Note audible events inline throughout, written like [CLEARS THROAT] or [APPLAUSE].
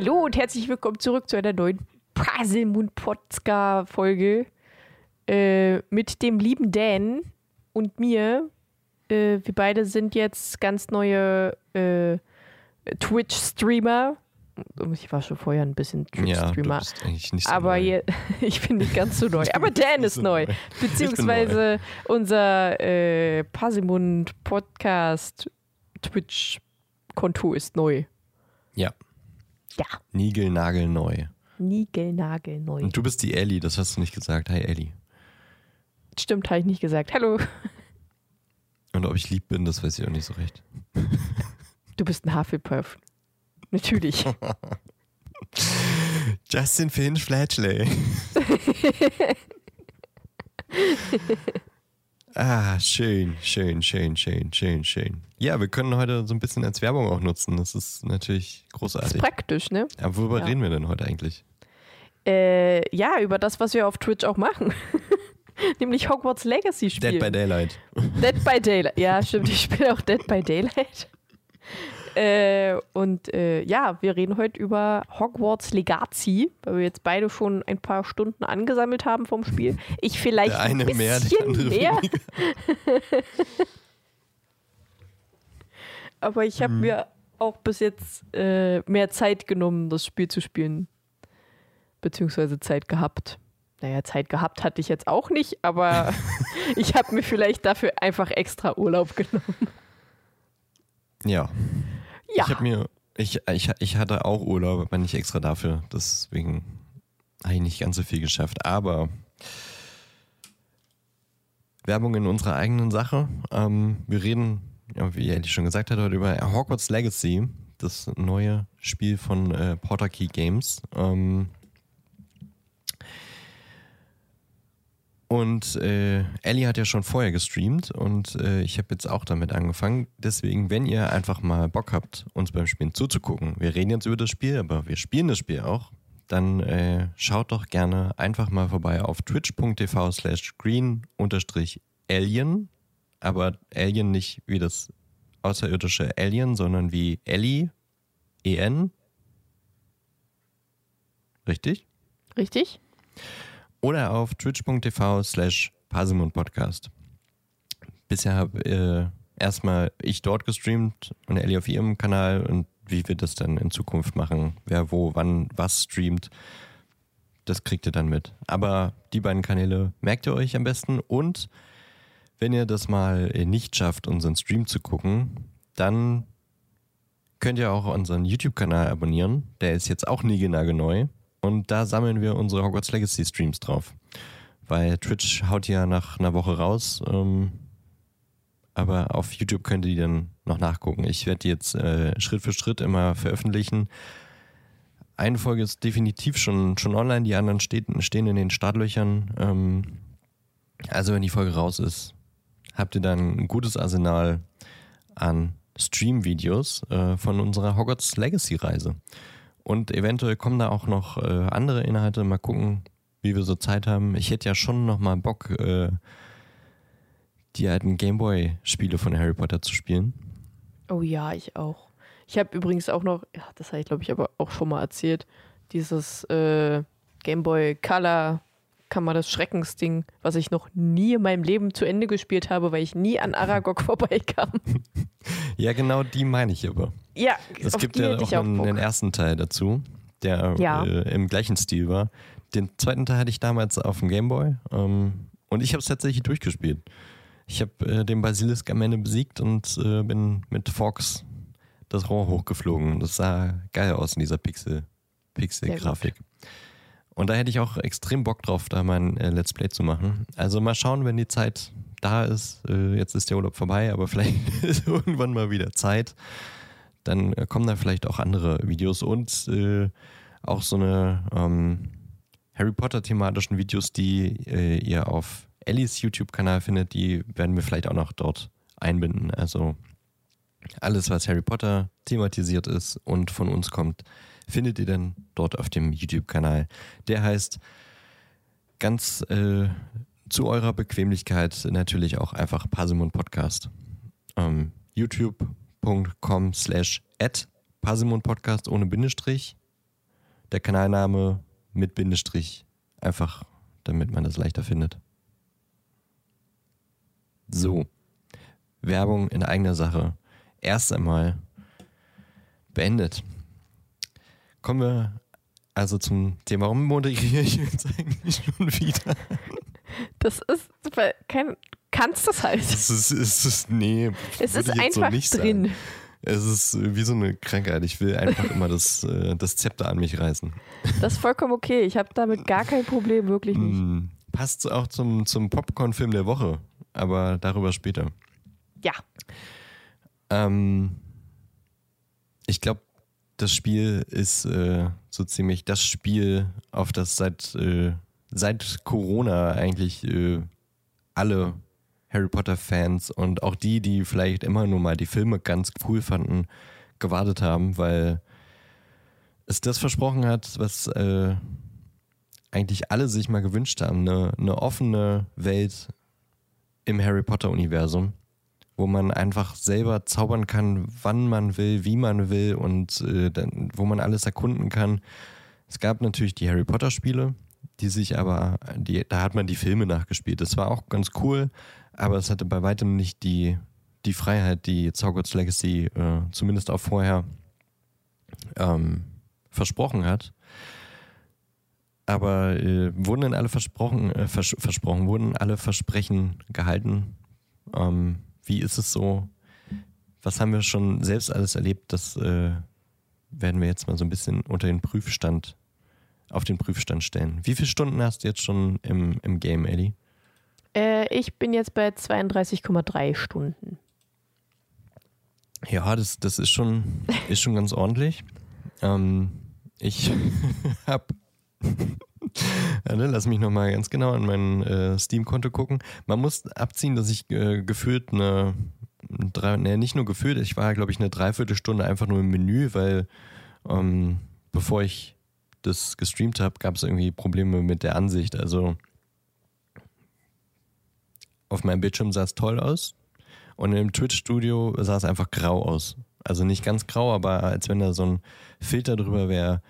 Hallo und herzlich willkommen zurück zu einer neuen Paselmund Podcast Folge äh, mit dem lieben Dan und mir. Äh, wir beide sind jetzt ganz neue äh, Twitch-Streamer. Ich war schon vorher ein bisschen Twitch-Streamer. Ja, so aber hier, [LAUGHS] ich bin nicht ganz so [LAUGHS] neu. aber Dan ist neu. Beziehungsweise neu. unser äh, Pasimund Podcast Twitch-Konto ist neu. Ja. Ja. Nigelnagelneu. Nigelnagelneu. Und du bist die Ellie, das hast du nicht gesagt. Hi Ellie. Stimmt, habe ich nicht gesagt. Hallo. [LAUGHS] Und ob ich lieb bin, das weiß ich auch nicht so recht. [LAUGHS] Du bist ein Hufflepuff. Natürlich. [LAUGHS] Justin Finch Fletchley. Ah, schön, schön, schön, schön, schön, schön. Ja, wir können heute so ein bisschen als Werbung auch nutzen. Das ist natürlich großartig. Das ist praktisch, ne? Aber worüber ja. reden wir denn heute eigentlich? Äh, ja, über das, was wir auf Twitch auch machen. [LAUGHS] Nämlich Hogwarts Legacy spielen. Dead by Daylight. Dead by Daylight. Ja, stimmt. Ich spiele auch Dead by Daylight. Äh, und äh, ja, wir reden heute über Hogwarts Legacy, weil wir jetzt beide schon ein paar Stunden angesammelt haben vom Spiel. Ich vielleicht der eine ein bisschen mehr, der andere mehr. [LAUGHS] Aber ich habe hm. mir auch bis jetzt äh, mehr Zeit genommen, das Spiel zu spielen. Beziehungsweise Zeit gehabt. Naja, Zeit gehabt hatte ich jetzt auch nicht, aber [LAUGHS] ich habe mir vielleicht dafür einfach extra Urlaub genommen. Ja. Ja. Ich habe mir, ich, ich, ich hatte auch Urlaub, aber nicht extra dafür. Deswegen habe ich nicht ganz so viel geschafft. Aber Werbung in unserer eigenen Sache. Ähm, wir reden, ja, wie Ellie schon gesagt hat, heute über Hogwarts Legacy, das neue Spiel von äh, Porter Key Games. Ähm, Und äh, Ellie hat ja schon vorher gestreamt und äh, ich habe jetzt auch damit angefangen. Deswegen, wenn ihr einfach mal Bock habt, uns beim Spielen zuzugucken, wir reden jetzt über das Spiel, aber wir spielen das Spiel auch, dann äh, schaut doch gerne einfach mal vorbei auf twitch.tv slash green-alien, aber Alien nicht wie das außerirdische Alien, sondern wie Ellie, E-N. Richtig? Richtig oder auf twitch.tv slash Podcast. Bisher habe äh, erstmal ich dort gestreamt und Ellie auf ihrem Kanal und wie wir das dann in Zukunft machen, wer wo, wann, was streamt, das kriegt ihr dann mit. Aber die beiden Kanäle merkt ihr euch am besten und wenn ihr das mal nicht schafft, unseren Stream zu gucken, dann könnt ihr auch unseren YouTube-Kanal abonnieren. Der ist jetzt auch nie genau neu. Und da sammeln wir unsere Hogwarts Legacy Streams drauf. Weil Twitch haut ja nach einer Woche raus. Ähm, aber auf YouTube könnt ihr die dann noch nachgucken. Ich werde die jetzt äh, Schritt für Schritt immer veröffentlichen. Eine Folge ist definitiv schon, schon online, die anderen steht, stehen in den Startlöchern. Ähm, also wenn die Folge raus ist, habt ihr dann ein gutes Arsenal an Stream-Videos äh, von unserer Hogwarts Legacy-Reise. Und eventuell kommen da auch noch äh, andere Inhalte. Mal gucken, wie wir so Zeit haben. Ich hätte ja schon noch mal Bock, äh, die alten Gameboy-Spiele von Harry Potter zu spielen. Oh ja, ich auch. Ich habe übrigens auch noch, ja, das habe ich glaube ich aber auch schon mal erzählt, dieses äh, Gameboy Color Kammer des Schreckens Ding, was ich noch nie in meinem Leben zu Ende gespielt habe, weil ich nie an Aragog [LAUGHS] vorbeikam. [LAUGHS] Ja, genau die meine ich aber. Ja, es gibt ja auch einen, einen, ersten Teil dazu, der ja. äh, im gleichen Stil war. Den zweiten Teil hatte ich damals auf dem Gameboy ähm, und ich habe es tatsächlich durchgespielt. Ich habe äh, den Basilisk am Ende besiegt und äh, bin mit Fox das Rohr hochgeflogen. Das sah geil aus in dieser Pixel, Pixel-Grafik. Und da hätte ich auch extrem Bock drauf, da mal ein äh, Let's Play zu machen. Also mal schauen, wenn die Zeit da ist. Äh, jetzt ist der Urlaub vorbei, aber [LAUGHS] vielleicht ist irgendwann mal wieder Zeit. Dann äh, kommen da vielleicht auch andere Videos und äh, auch so eine ähm, Harry Potter-thematischen Videos, die äh, ihr auf Ellies YouTube-Kanal findet, die werden wir vielleicht auch noch dort einbinden. Also alles, was Harry Potter thematisiert ist und von uns kommt, findet ihr dann dort auf dem YouTube-Kanal. Der heißt ganz äh, zu eurer Bequemlichkeit natürlich auch einfach Pasimon Podcast. Ähm, youtube.com slash at Pasimon Podcast ohne Bindestrich. der Kanalname mit Bindestrich, einfach damit man das leichter findet. So, Werbung in eigener Sache. Erst einmal beendet. Kommen wir also zum Thema, warum moderiere ich jetzt eigentlich schon wieder? Das ist kein, kannst das halt. Es ist, es ist nee. Es ist einfach so drin. Sagen. Es ist wie so eine Krankheit. Ich will einfach [LAUGHS] immer das, äh, das Zepter an mich reißen. Das ist vollkommen okay. Ich habe damit gar kein Problem, wirklich nicht. Mm, passt auch zum, zum Popcorn-Film der Woche, aber darüber später. Ja. Ähm, ich glaube, das Spiel ist äh, so ziemlich das Spiel, auf das seit, äh, seit Corona eigentlich äh, alle Harry Potter-Fans und auch die, die vielleicht immer nur mal die Filme ganz cool fanden, gewartet haben, weil es das versprochen hat, was äh, eigentlich alle sich mal gewünscht haben, eine, eine offene Welt im Harry Potter-Universum, wo man einfach selber zaubern kann, wann man will, wie man will und äh, dann, wo man alles erkunden kann. Es gab natürlich die Harry Potter-Spiele, die sich aber, die, da hat man die Filme nachgespielt. Das war auch ganz cool, aber es hatte bei weitem nicht die, die Freiheit, die Zauberts Legacy äh, zumindest auch vorher ähm, versprochen hat. Aber äh, wurden denn alle versprochen, äh, vers versprochen, wurden alle Versprechen gehalten? Ähm, wie ist es so? Was haben wir schon selbst alles erlebt? Das äh, werden wir jetzt mal so ein bisschen unter den Prüfstand, auf den Prüfstand stellen. Wie viele Stunden hast du jetzt schon im, im Game, Ellie? Äh, ich bin jetzt bei 32,3 Stunden. Ja, das, das ist, schon, ist schon ganz ordentlich. Ähm, ich [LAUGHS] habe, [LAUGHS] ja, ne, lass mich nochmal ganz genau an mein äh, Steam-Konto gucken. Man muss abziehen, dass ich äh, gefühlt eine, drei, ne, nicht nur gefühlt, ich war, glaube ich, eine Dreiviertelstunde einfach nur im Menü, weil ähm, bevor ich das gestreamt habe, gab es irgendwie Probleme mit der Ansicht. Also auf meinem Bildschirm sah es toll aus und im Twitch-Studio sah es einfach grau aus. Also nicht ganz grau, aber als wenn da so ein Filter drüber wäre,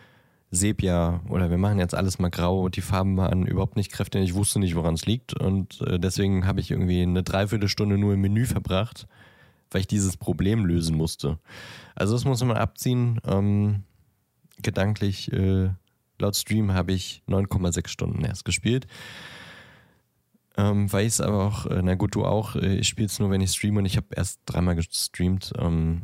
Sepia oder wir machen jetzt alles mal grau. Die Farben waren überhaupt nicht kräftig. Ich wusste nicht, woran es liegt und äh, deswegen habe ich irgendwie eine Dreiviertelstunde nur im Menü verbracht, weil ich dieses Problem lösen musste. Also das muss man abziehen. Ähm, gedanklich, äh, laut Stream habe ich 9,6 Stunden erst gespielt. Ähm, weiß aber auch, äh, na gut, du auch, äh, ich spiele es nur, wenn ich streame und ich habe erst dreimal gestreamt. Ähm,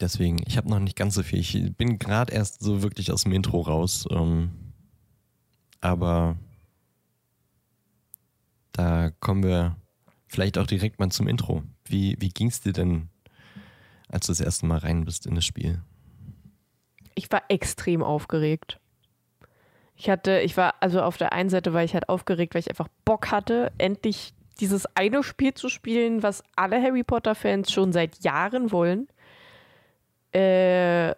deswegen, ich habe noch nicht ganz so viel. Ich bin gerade erst so wirklich aus dem Intro raus. Ähm, aber da kommen wir vielleicht auch direkt mal zum Intro. Wie, wie ging es dir denn, als du das erste Mal rein bist in das Spiel? Ich war extrem aufgeregt. Ich hatte, ich war, also auf der einen Seite war ich halt aufgeregt, weil ich einfach Bock hatte, endlich dieses eine Spiel zu spielen, was alle Harry Potter-Fans schon seit Jahren wollen. Äh,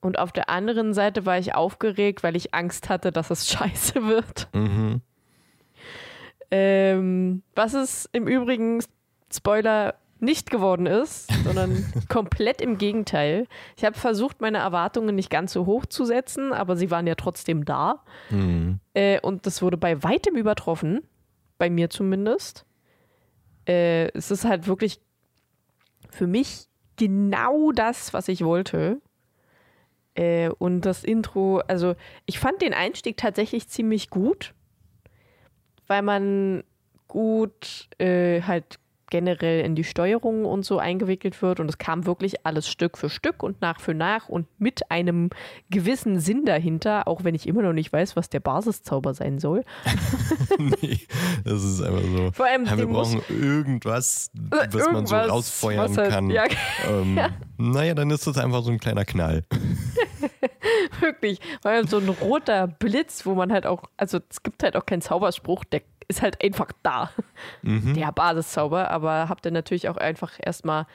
und auf der anderen Seite war ich aufgeregt, weil ich Angst hatte, dass es [LAUGHS] scheiße wird. Mhm. Ähm, was ist im Übrigen, Spoiler, nicht geworden ist, sondern [LAUGHS] komplett im Gegenteil. Ich habe versucht, meine Erwartungen nicht ganz so hoch zu setzen, aber sie waren ja trotzdem da. Mhm. Äh, und das wurde bei weitem übertroffen, bei mir zumindest. Äh, es ist halt wirklich für mich genau das, was ich wollte. Äh, und das Intro, also ich fand den Einstieg tatsächlich ziemlich gut, weil man gut äh, halt generell in die Steuerung und so eingewickelt wird. Und es kam wirklich alles Stück für Stück und nach für nach und mit einem gewissen Sinn dahinter, auch wenn ich immer noch nicht weiß, was der Basiszauber sein soll. [LAUGHS] nee, das ist einfach so. Vor allem, ja, wir brauchen irgendwas, was irgendwas, man so rausfeuern halt, kann. Ja, ähm, [LAUGHS] ja. Naja, dann ist das einfach so ein kleiner Knall. [LAUGHS] Wirklich, weil so ein roter Blitz, wo man halt auch, also es gibt halt auch keinen Zauberspruch, der ist halt einfach da. Mhm. Der Basiszauber, aber habt ihr natürlich auch einfach erstmal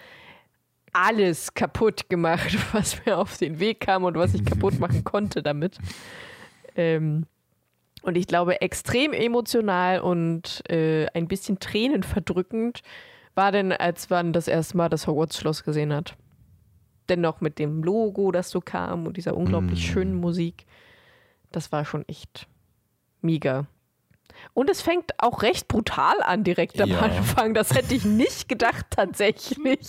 alles kaputt gemacht, [LAUGHS] was mir auf den Weg kam und was ich kaputt [LAUGHS] machen konnte damit. Ähm, und ich glaube, extrem emotional und äh, ein bisschen tränenverdrückend war denn, als man das erste Mal das Hogwarts-Schloss gesehen hat. dennoch mit dem Logo, das so kam und dieser unglaublich Mm. schönen Musik. Das war schon echt mega. Und es fängt auch recht brutal an direkt am Ja. Anfang. Das hätte ich nicht gedacht tatsächlich.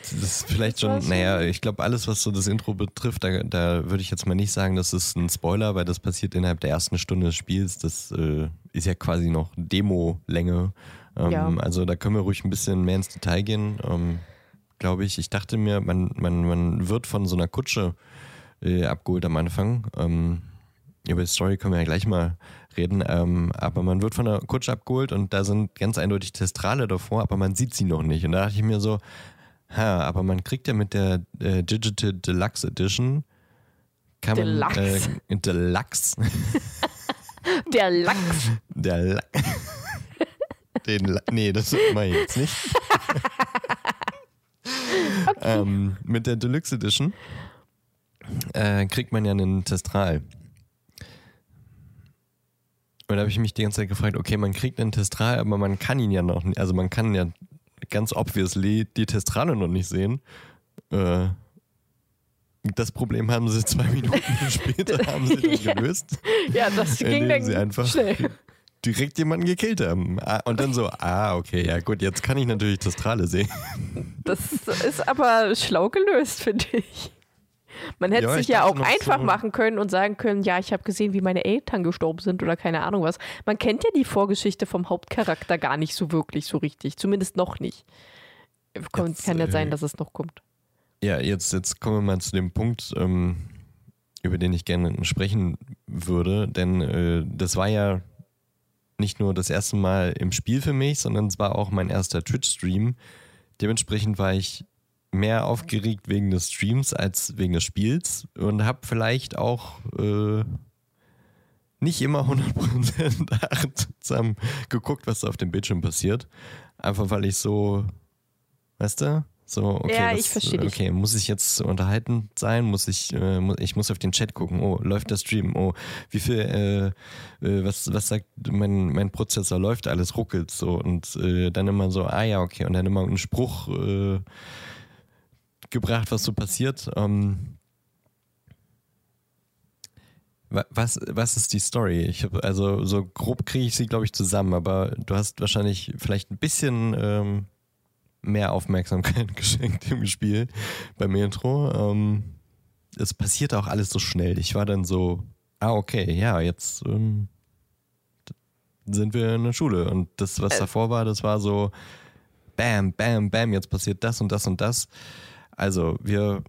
Das ist vielleicht schon- naja, ich glaube, alles, was so das Intro betrifft, da, da würde ich jetzt mal nicht sagen, das ist ein Spoiler, weil das passiert innerhalb der ersten Stunde des Spiels. Das äh, ist ja quasi noch Demo-Länge. Ähm, Ja. Also da können wir ruhig ein bisschen mehr ins Detail gehen, ähm, glaube ich. Ich dachte mir, man, man, man wird von so einer Kutsche äh, abgeholt am Anfang. Ähm, über die Story können wir ja gleich mal reden. Ähm, aber man wird von einer Kutsche abgeholt und da sind ganz eindeutig Testrale davor, aber man sieht sie noch nicht. Und da dachte ich mir so, ha, aber man kriegt ja mit der äh, Digital Deluxe Edition kann Deluxe. man äh, Deluxe [LAUGHS] Der Lachs. der La [LAUGHS] den La nee, das mache ich jetzt nicht. [LAUGHS] ähm, mit der Deluxe Edition äh, kriegt man ja einen Testral. Und da habe ich mich die ganze Zeit gefragt, okay, man kriegt einen Testral, aber man kann ihn ja noch nicht, also man kann ja ganz obviously die Testrale noch nicht sehen. Äh, das Problem haben sie zwei [LAUGHS] Minuten später haben sie dann [LAUGHS] Ja. gelöst Ja, das ging indem dann sie einfach schnell. direkt jemanden gekillt haben. Ah, Und dann so, ah, okay, ja gut, jetzt kann ich natürlich Testrale sehen. Das ist aber schlau gelöst, finde ich. Man hätte Ja, sich ich ja auch einfach so- machen können und sagen können, ja, ich habe gesehen, wie meine Eltern gestorben sind oder keine Ahnung was. Man kennt ja die Vorgeschichte vom Hauptcharakter gar nicht so wirklich so richtig. Zumindest noch nicht. Kommt, Jetzt, kann ja äh, sein, dass es noch kommt. Ja, jetzt, jetzt kommen wir mal zu dem Punkt, ähm, über den ich gerne sprechen würde, denn äh, das war ja nicht nur das erste Mal im Spiel für mich, sondern es war auch mein erster Twitch-Stream. Dementsprechend war ich mehr aufgeregt wegen des Streams als wegen des Spiels und habe vielleicht auch äh, nicht immer 100% [LAUGHS] achtsam geguckt, was da auf dem Bildschirm passiert. Einfach weil ich so, weißt du, so, okay, Ja, dich. okay, muss ich jetzt unterhaltend sein? Muss ich, äh, muss, ich muss auf den Chat gucken. Oh, läuft der Stream? Oh, wie viel, äh, äh, was, was sagt mein, mein Prozessor? Läuft alles, ruckelt so und äh, dann immer so, ah ja, okay, und dann immer einen Spruch äh, gebracht, was so passiert. Ähm, wa- was, was ist die Story? Ich hab, also so grob kriege ich sie, glaube ich, zusammen, aber du hast wahrscheinlich vielleicht ein bisschen ähm, mehr Aufmerksamkeit [LAUGHS] geschenkt im Spiel beim Intro. Ähm, es passiert auch alles so schnell. Ich war dann so, ah, okay, ja, jetzt ähm, sind wir in der Schule. Und das, was Äh. davor war, das war so, bam, bam, bam, jetzt passiert das und das und das. Also, wir,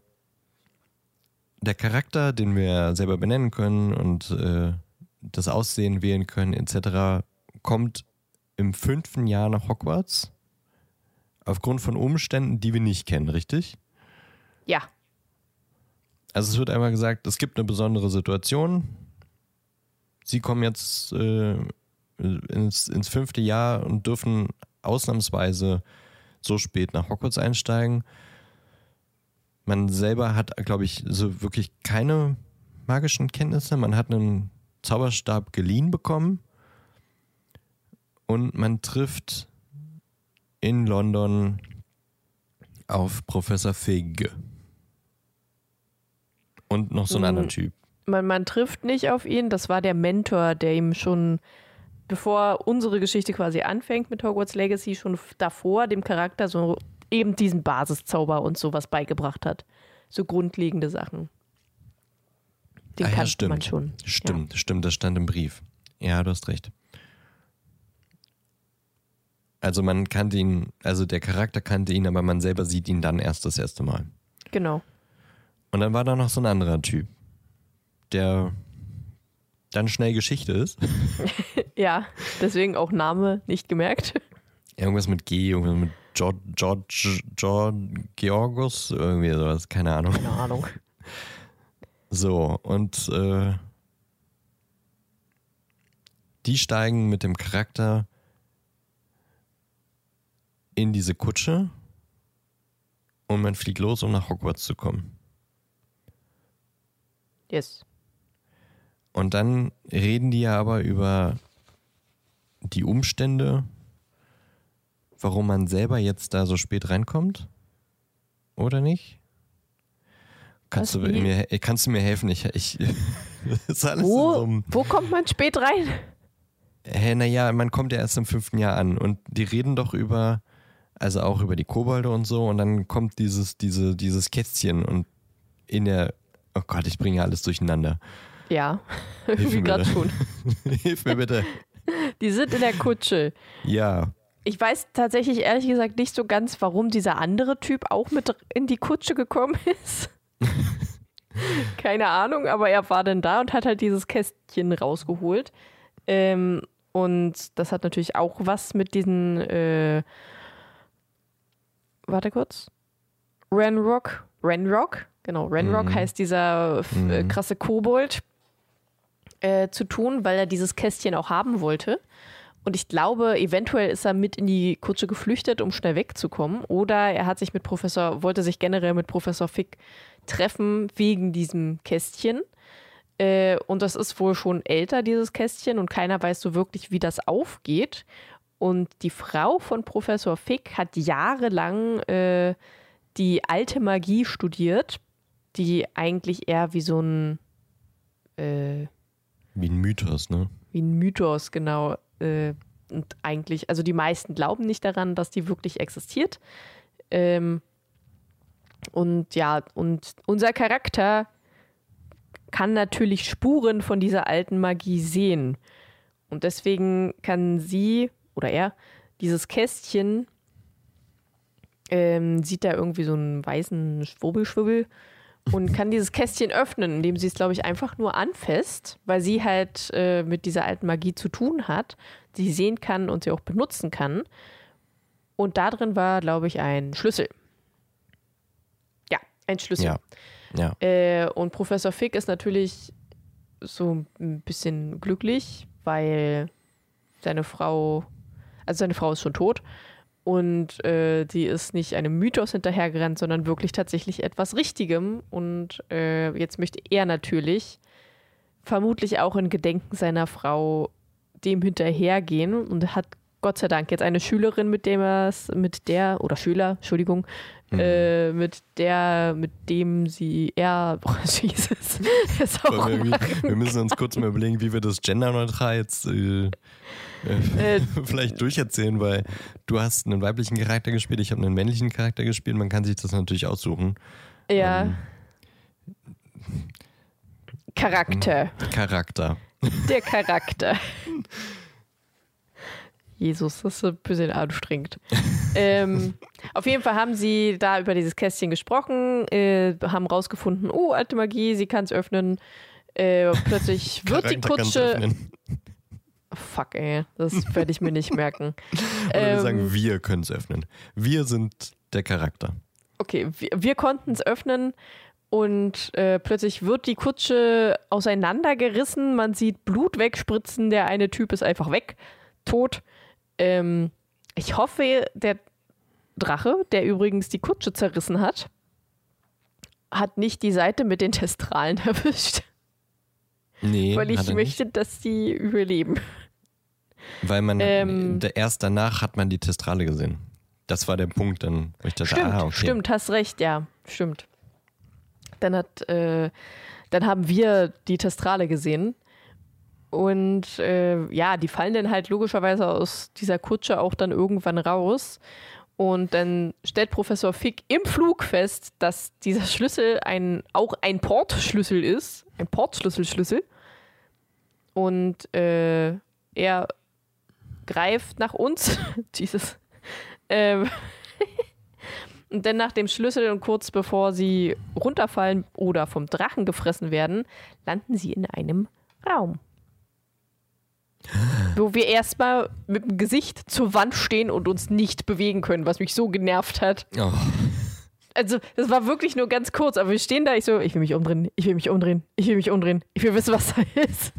der Charakter, den wir selber benennen können und äh, das Aussehen wählen können, etc., kommt im fünften Jahr nach Hogwarts. Aufgrund von Umständen, die wir nicht kennen, richtig? Ja, Also es wird einmal gesagt, es gibt eine besondere Situation. Sie kommen jetzt äh, ins, ins fünfte Jahr und dürfen ausnahmsweise so spät nach Hogwarts einsteigen. Man selber hat, glaube ich, so wirklich keine magischen Kenntnisse. Man hat einen Zauberstab geliehen bekommen und man trifft in London auf Professor Fig. Und noch so einen Mm. anderen Typ. man, man trifft nicht auf ihn. Das war der Mentor, der ihm schon, bevor unsere Geschichte quasi anfängt mit Hogwarts Legacy, schon davor dem Charakter so eben diesen Basiszauber und sowas beigebracht hat. So grundlegende Sachen. Den Ah ja, kannte stimmt. man schon. Stimmt, stimmt, das stand im Brief. Ja, du hast recht. Also man kannte ihn, also der Charakter kannte ihn, aber man selber sieht ihn dann erst das erste Mal. Ja, genau. Und dann war da noch so ein anderer Typ, der dann schnell Geschichte ist. [LAUGHS] Ja, deswegen auch Name nicht gemerkt. Irgendwas mit G, irgendwas mit George, George, George Georgus, irgendwie sowas, keine Ahnung. Keine Ahnung. So, und äh, die steigen mit dem Charakter in diese Kutsche und man fliegt los, um nach Hogwarts zu kommen. Yes. Und dann reden die ja aber über die Umstände, warum man selber jetzt da so spät reinkommt. oder nicht? Kannst, du mir, kannst du mir helfen? Ich, ich, [LAUGHS] Wo, so wo kommt man spät rein? Hä, naja, man kommt ja erst im fünften Jahr an und die reden doch über, also auch über die Kobolde und so und dann kommt dieses, diese, dieses Kästchen und in der, oh Gott, ich bringe alles durcheinander. Ja, irgendwie [LAUGHS] gerade schon. [LAUGHS] Hilf mir bitte. Die sind in der Kutsche. Ja, Ich weiß tatsächlich ehrlich gesagt nicht so ganz, warum dieser andere Typ auch mit in die Kutsche gekommen [LAUGHS] ist. Keine Ahnung, aber er war dann da und hat halt dieses Kästchen rausgeholt. Ähm, und das hat natürlich auch was mit diesen, äh, warte kurz, Renrock, Renrock, genau, Renrock Mhm. heißt dieser äh, Mhm. krasse Kobold, äh, zu tun, weil er dieses Kästchen auch haben wollte. Und ich glaube, eventuell ist er mit in die Kutsche geflüchtet, um schnell wegzukommen. Oder er hat sich mit Professor, wollte sich generell mit Professor Fick treffen wegen diesem Kästchen. Äh, und das ist wohl schon älter, dieses Kästchen, und keiner weiß so wirklich, wie das aufgeht. Und die Frau von Professor Fick hat jahrelang äh, die alte Magie studiert, die eigentlich eher wie so ein äh, wie ein Mythos, ne? wie ein Mythos, genau. Äh, und eigentlich, also die meisten glauben nicht daran, dass die wirklich existiert. Ähm, und ja, und unser Charakter kann natürlich Spuren von dieser alten Magie sehen. Und deswegen kann sie oder er dieses Kästchen ähm, sieht da irgendwie so einen weißen Schwubbelschwubbel und kann dieses Kästchen öffnen, indem sie es, glaube ich, einfach nur anfasst, weil sie halt äh, mit dieser alten Magie zu tun hat, sie sehen kann und sie auch benutzen kann. Und da drin war, glaube ich, ein Schlüssel. Ja, ein Schlüssel. Ja. Ja. Äh, und Professor Fick ist natürlich so ein bisschen glücklich, weil seine Frau, also seine Frau ist schon tot und äh, die ist nicht einem Mythos hinterhergerannt, sondern wirklich tatsächlich etwas Richtigem. Und äh, jetzt möchte er natürlich vermutlich auch in Gedenken seiner Frau dem hinterhergehen und hat Gott sei Dank jetzt eine Schülerin, mit dem er es, mit der, oder Schüler, Entschuldigung, Mhm. äh, mit der, mit dem sie, er, [LAUGHS] oh, Jesus, ist auch Wollen wir, müssen uns kurz mal überlegen, wie wir das genderneutral jetzt äh, Äh, [LAUGHS] vielleicht durcherzählen, weil du hast einen weiblichen Charakter gespielt, ich habe einen männlichen Charakter gespielt. Man kann sich das natürlich aussuchen. ja. Ähm, Charakter. Charakter. Der Charakter. [LAUGHS] Jesus, das ist ein bisschen anstrengend. [LAUGHS] ähm, auf jeden Fall haben sie da über dieses Kästchen gesprochen, äh, haben rausgefunden, oh, alte Magie, sie kann es öffnen. Äh, plötzlich [LAUGHS] wird die Kutsche. Fuck, ey, das werde ich mir nicht merken. [LAUGHS] Oder wir Ähm, sagen, wir können es öffnen. Wir sind der Charakter. Okay, wir, wir konnten es öffnen und äh, plötzlich wird die Kutsche auseinandergerissen. Man sieht Blut wegspritzen. Der eine Typ ist einfach weg, tot. Ähm, ich hoffe, der Drache, der übrigens die Kutsche zerrissen hat, hat nicht die Seite mit den Testralen [LAUGHS] erwischt, Nee, weil ich möchte, dass die überleben. Nicht. Weil man Ähm, erst danach hat man die Testrale gesehen. Das war der Punkt dann, ich dachte, Stimmt, ah, okay. stimmt, hast recht, ja, stimmt. Dann hat, äh, dann haben wir die Testrale gesehen. Und äh, ja, die fallen dann halt logischerweise aus dieser Kutsche auch dann irgendwann raus. Und dann stellt Professor Fick im Flug fest, dass dieser Schlüssel ein, auch ein Portschlüssel ist. Ein Portschlüsselschlüssel. Und äh, er greift nach uns. [LAUGHS] Jesus. Ähm, [LAUGHS] und dann nach dem Schlüssel und kurz bevor sie runterfallen oder vom Drachen gefressen werden, landen sie in einem Raum. Wo wir erstmal mit dem Gesicht zur Wand stehen und uns nicht bewegen können, was mich so genervt hat. Oh, Also, das war wirklich nur ganz kurz, aber wir stehen da, ich so, ich will mich umdrehen, ich will mich umdrehen, ich will mich umdrehen, ich will wissen, was da ist.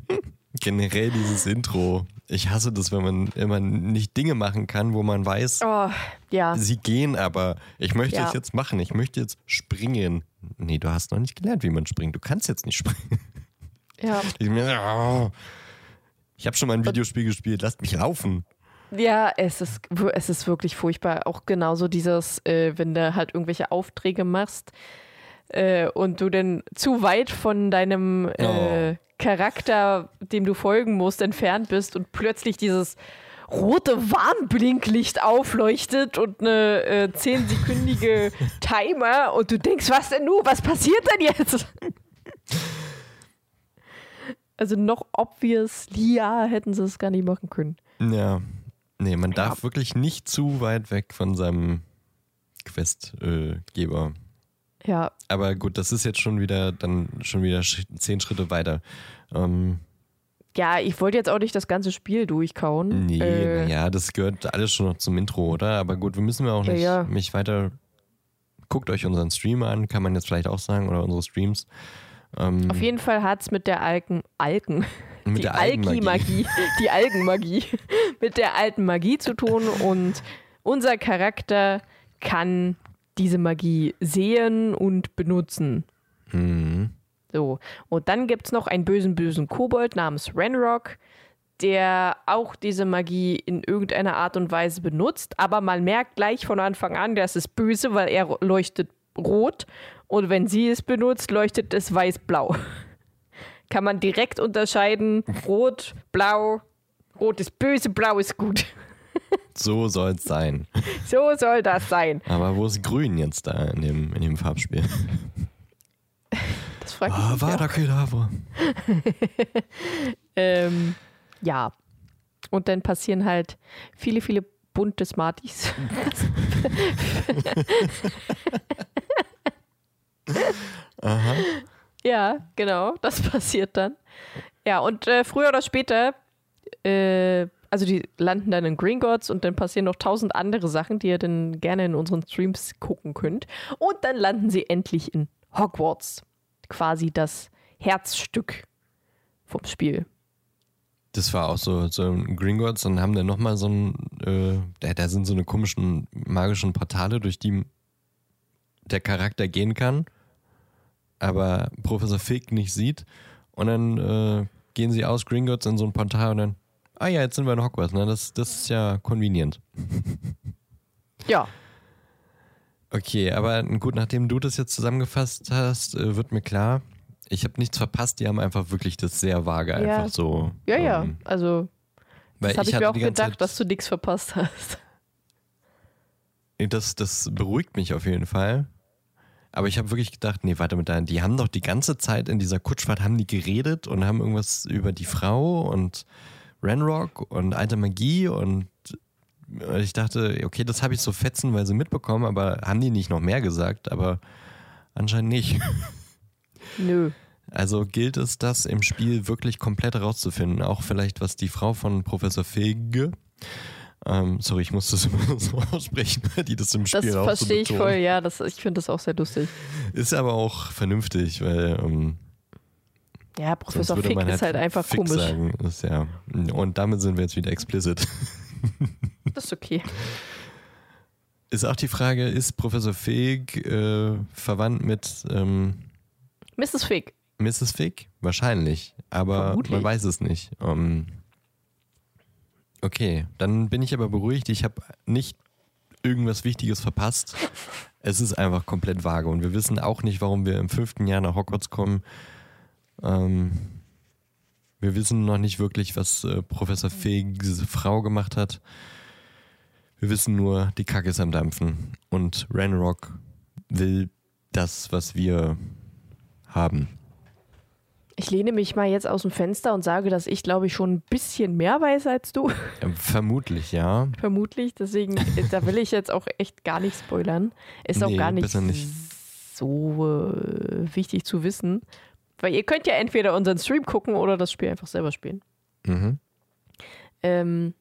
generell dieses Intro. Ich hasse das, wenn man immer nicht Dinge machen kann, wo man weiß, Oh, ja. sie gehen, aber ich möchte Ja. es jetzt machen. Ich möchte jetzt springen. Nee, du hast noch nicht gelernt, wie man springt. Du kannst jetzt nicht springen. Ja. Ich, mir- oh. Ich habe schon mal ein Videospiel gespielt. Lasst mich laufen. Ja, es ist, es ist wirklich furchtbar. Auch genauso dieses, äh, wenn du halt irgendwelche Aufträge machst äh, und du dann zu weit von deinem äh, Oh. Charakter, dem du folgen musst, entfernt bist und plötzlich dieses rote Warnblinklicht aufleuchtet und eine äh, 10-sekündige [LAUGHS] Timer und du denkst, was denn nun? Was passiert denn jetzt? [LAUGHS] Also noch obviously hätten sie es gar nicht machen können. Ja. Nee, man darf wirklich nicht zu weit weg von seinem Questgeber. Ja, Aber gut, das ist jetzt schon wieder dann schon wieder zehn Schritte weiter. Ähm, Ja, ich wollte jetzt auch nicht das ganze Spiel durchkauen. nee, äh, ja, das gehört alles schon noch zum Intro, oder? Aber gut, wir müssen wir auch Ja, nicht ja. mich weiter. Guckt euch unseren Stream an, kann man jetzt vielleicht auch sagen, oder unsere Streams. Ähm, Auf jeden Fall hat es mit der Alken, Alken, mit die der Algenmagie. Die Algenmagie, mit der alten Magie zu tun und unser Charakter kann diese Magie sehen und benutzen. Mhm. So. Und dann gibt es noch einen bösen, bösen Kobold namens Renrock, der auch diese Magie in irgendeiner Art und Weise benutzt, aber man merkt gleich von Anfang an, das ist böse, weil er leuchtet rot und wenn sie es benutzt, leuchtet es weiß-blau. Kann man direkt unterscheiden, rot, blau, rot ist böse, blau ist gut. So soll es sein. So soll das sein. Aber wo ist Grün jetzt da in dem, in dem Farbspiel? Das fragt Ah, mich auch. Vada Kedavra. [LAUGHS] Ähm, ja. Und dann passieren halt viele, viele bunte Smarties. [LAUGHS] [LAUGHS] Aha. ja, genau, das [LAUGHS] passiert dann. Ja, und äh, früher oder später, äh, also die landen dann in Gringotts und dann passieren noch tausend andere Sachen, die ihr dann gerne in unseren Streams gucken könnt. Und dann landen sie endlich in Hogwarts. Quasi das Herzstück vom Spiel. Das war auch so, so ein Gringotts und haben dann nochmal so ein, äh, da, da sind so eine komischen magischen Portale, durch die der Charakter gehen kann, aber Professor Fig nicht sieht. Und dann äh, gehen sie aus Gringotts in so ein Portal und dann, ah ja, jetzt sind wir in Hogwarts, ne? Das, das ist ja konvenient. [LAUGHS] Ja, Okay, aber gut, nachdem du das jetzt zusammengefasst hast, äh, wird mir klar, ich habe nichts verpasst, die haben einfach wirklich das sehr vage Ja. einfach so. ja, ja. ähm, Also, weil das habe ich, mir auch gedacht, Zeit- dass du nichts verpasst hast. Das, das beruhigt mich auf jeden Fall. Aber ich habe wirklich gedacht, nee, warte mit da, die haben doch die ganze Zeit in dieser Kutschfahrt haben die geredet und haben irgendwas über die Frau und Renrock und alte Magie und ich dachte, okay, das habe ich so fetzenweise mitbekommen, aber haben die nicht noch mehr gesagt? Aber anscheinend nicht. [LAUGHS] Nö. Also gilt es, das im Spiel wirklich komplett herauszufinden. Auch vielleicht, was die Frau von Professor Fege. Ähm, sorry, ich muss das immer [LAUGHS] so aussprechen, die das im Das Spiel auch so verstehe ich voll, ja. Das, ich finde das auch sehr lustig. Ist aber auch vernünftig, weil ähm, Ja, Professor Fick man ist halt einfach Fick komisch. Sagen. Das ist ja, und damit sind wir jetzt wieder explicit. [LAUGHS] Das ist okay. Ist auch die Frage, ist Professor Fig äh, verwandt mit ähm, Mrs. Fick. Mrs. Fig? Wahrscheinlich, aber Vermutlich. man weiß es nicht. Ähm, okay, dann bin ich aber beruhigt. Ich habe nicht irgendwas Wichtiges verpasst. Es ist einfach komplett vage und wir wissen auch nicht, warum wir im fünften Jahr nach Hogwarts kommen. Ähm, wir wissen noch nicht wirklich, was äh, Professor Figs Frau gemacht hat. Wir wissen nur, die Kacke ist am Dampfen und Ranrock will das, was wir haben. Ich lehne mich mal jetzt aus dem Fenster und sage, dass ich, glaube ich, schon ein bisschen mehr weiß als du. Ja, Vermutlich, ja. Vermutlich. Deswegen, äh, da will ich jetzt auch echt gar nicht spoilern. Ist auch Nee, gar nicht, nicht. so äh, wichtig zu wissen. Weil ihr könnt ja entweder unseren Stream gucken oder das Spiel einfach selber spielen. Mhm. Ähm,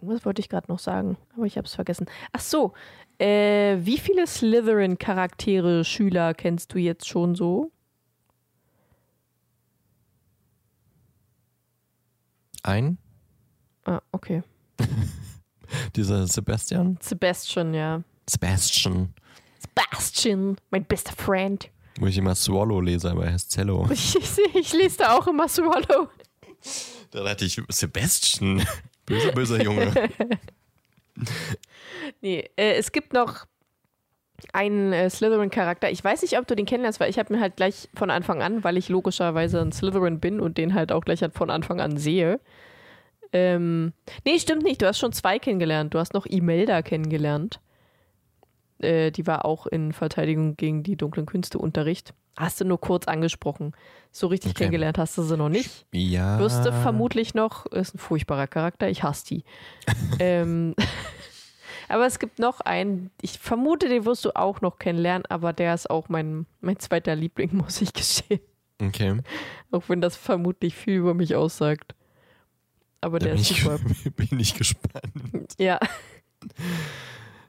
was wollte ich gerade noch sagen? Aber ich habe es vergessen. Ach so. Äh, wie viele Slytherin-Charaktere, Schüler kennst du jetzt schon so? Ein, Ah, okay. [LAUGHS] dieser Sebastian. Sebastian, ja. Sebastian. Sebastian, mein bester Friend. Wo ich immer Swallow lese, aber er heißt Zello. Ich, [LAUGHS] ich, ich lese da auch immer Swallow. Da dachte ich, Sebastian. Böser, böser Junge. [LAUGHS] nee, äh, es gibt noch einen äh, Slytherin-Charakter. Ich weiß nicht, ob du den kennenlernst, weil ich habe mir halt gleich von Anfang an, weil ich logischerweise ein Slytherin bin und den halt auch gleich halt von Anfang an sehe. Ähm, nee, stimmt nicht. Du hast schon zwei kennengelernt. Du hast noch Imelda kennengelernt. Äh, die war auch in Verteidigung gegen die dunklen Künste Unterricht. Hast du nur kurz angesprochen. So richtig Okay. kennengelernt hast du sie noch nicht. Ja. Wirst du vermutlich noch, ist ein furchtbarer Charakter, ich hasse die. [LAUGHS] ähm, aber es gibt noch einen, ich vermute, den wirst du auch noch kennenlernen, aber der ist auch mein, mein zweiter Liebling, [LAUGHS] muss ich gestehen. Okay. Auch wenn das vermutlich viel über mich aussagt. Aber Da der ist ich, super. [LAUGHS] bin ich gespannt. Ja,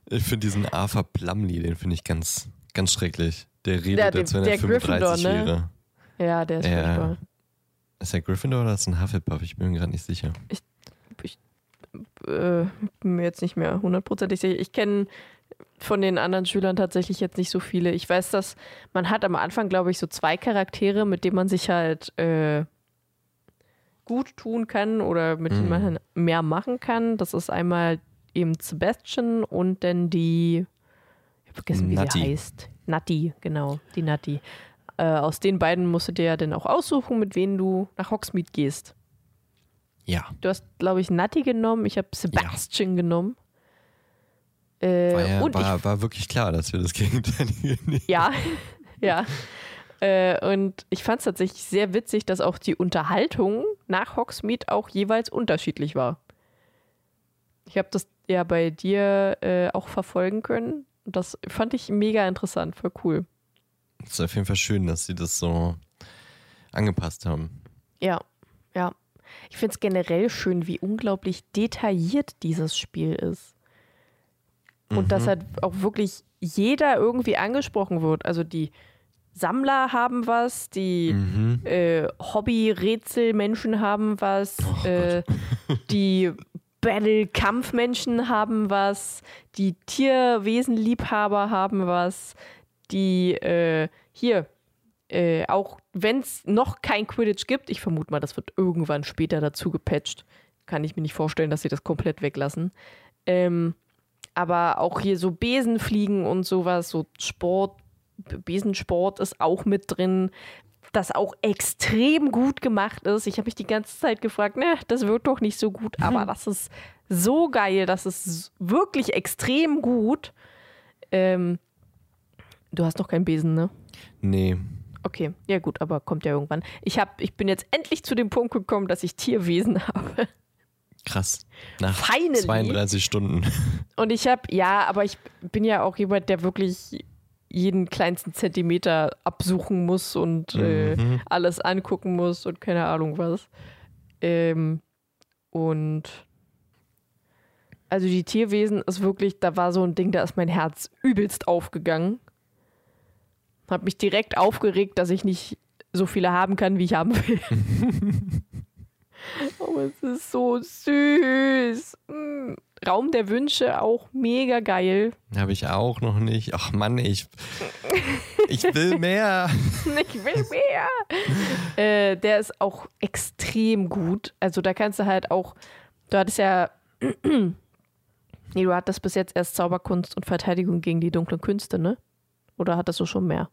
Ich finde diesen Arthur Plumley, den finde ich ganz, ganz schrecklich. Der redet, Ja, der- als wenn der er 35 Gryffindor, ne? wäre. ja, der ist Ja. furchtbar. Ist er Gryffindor oder ist ein Hufflepuff? Ich bin mir gerade nicht sicher. Äh, bin mir jetzt nicht mehr hundertprozentig sicher. Ich kenne von den anderen Schülern tatsächlich jetzt nicht so viele. Ich weiß, dass man hat am Anfang, glaube ich, so zwei Charaktere, mit denen man sich halt äh, gut tun kann oder mit denen Mhm. man halt mehr machen kann. Das ist einmal eben Sebastian und dann die, ich habe vergessen, wie Natti. sie heißt. Natti, genau, die Natti. Äh, aus den beiden musst du dir ja dann auch aussuchen, mit wem du nach Hogsmeade gehst. Ja. Du hast, glaube ich, Natti genommen. Ich habe Sebastian genommen. Äh, War, ja, war, war wirklich klar, dass wir das Gegenteilige nehmen. ich, ja, [LAUGHS] ja. Äh, und ich fand es tatsächlich sehr witzig, dass auch die Unterhaltung nach Hogsmeade auch jeweils unterschiedlich war. Ich habe das ja bei dir äh, auch verfolgen können. Das fand ich mega interessant, voll cool. Es ist auf jeden Fall schön, dass sie das so angepasst haben. Ja, ja. Ich finde es generell schön, wie unglaublich detailliert dieses Spiel ist. Und dass halt auch wirklich jeder irgendwie angesprochen wird. Also die Sammler haben was, die Mhm. äh, Hobby-Rätsel-Menschen haben was, äh, [LAUGHS] die Battle-Kampfmenschen haben was, die Tierwesenliebhaber haben was, die äh, hier äh, auch wenn es noch kein Quidditch gibt, ich vermute mal, das wird irgendwann später dazu gepatcht. Kann ich mir nicht vorstellen, dass sie das komplett weglassen. Ähm, aber auch hier so Besenfliegen und sowas, so Sport, Besensport ist auch mit drin, das auch extrem gut gemacht ist. Ich habe mich die ganze Zeit gefragt, ne, das wird doch nicht so gut, aber [LAUGHS] das ist so geil, das ist wirklich extrem gut. Ähm, du hast noch keinen Besen, ne? Nee. Okay, ja gut, aber kommt ja irgendwann. Ich, hab, ich bin jetzt endlich zu dem Punkt gekommen, dass ich Tierwesen [LAUGHS] habe. Krass. Nach Finally. 32 Stunden. [LAUGHS] Und ich habe, ja, aber ich bin ja auch jemand, der wirklich jeden kleinsten Zentimeter absuchen muss und äh, Mhm. alles angucken muss und keine Ahnung was. Ähm, und also die Tierwesen ist wirklich, da war so ein Ding, da ist mein Herz übelst aufgegangen. Hab mich direkt aufgeregt, dass ich nicht so viele haben kann, wie ich haben will. Aber [LAUGHS] es ist so süß. Mm. Raum der Wünsche auch mega geil. Habe ich auch noch nicht. Ach Mann, ich, ich will [LAUGHS] mehr. Ich will mehr. äh, der ist auch extrem gut. Also da kannst du halt auch, du hattest ja, [CLEARS THROAT] nee, du hattest bis jetzt erst Zauberkunst und Verteidigung gegen die dunklen Künste, ne? Oder hattest du schon mehr?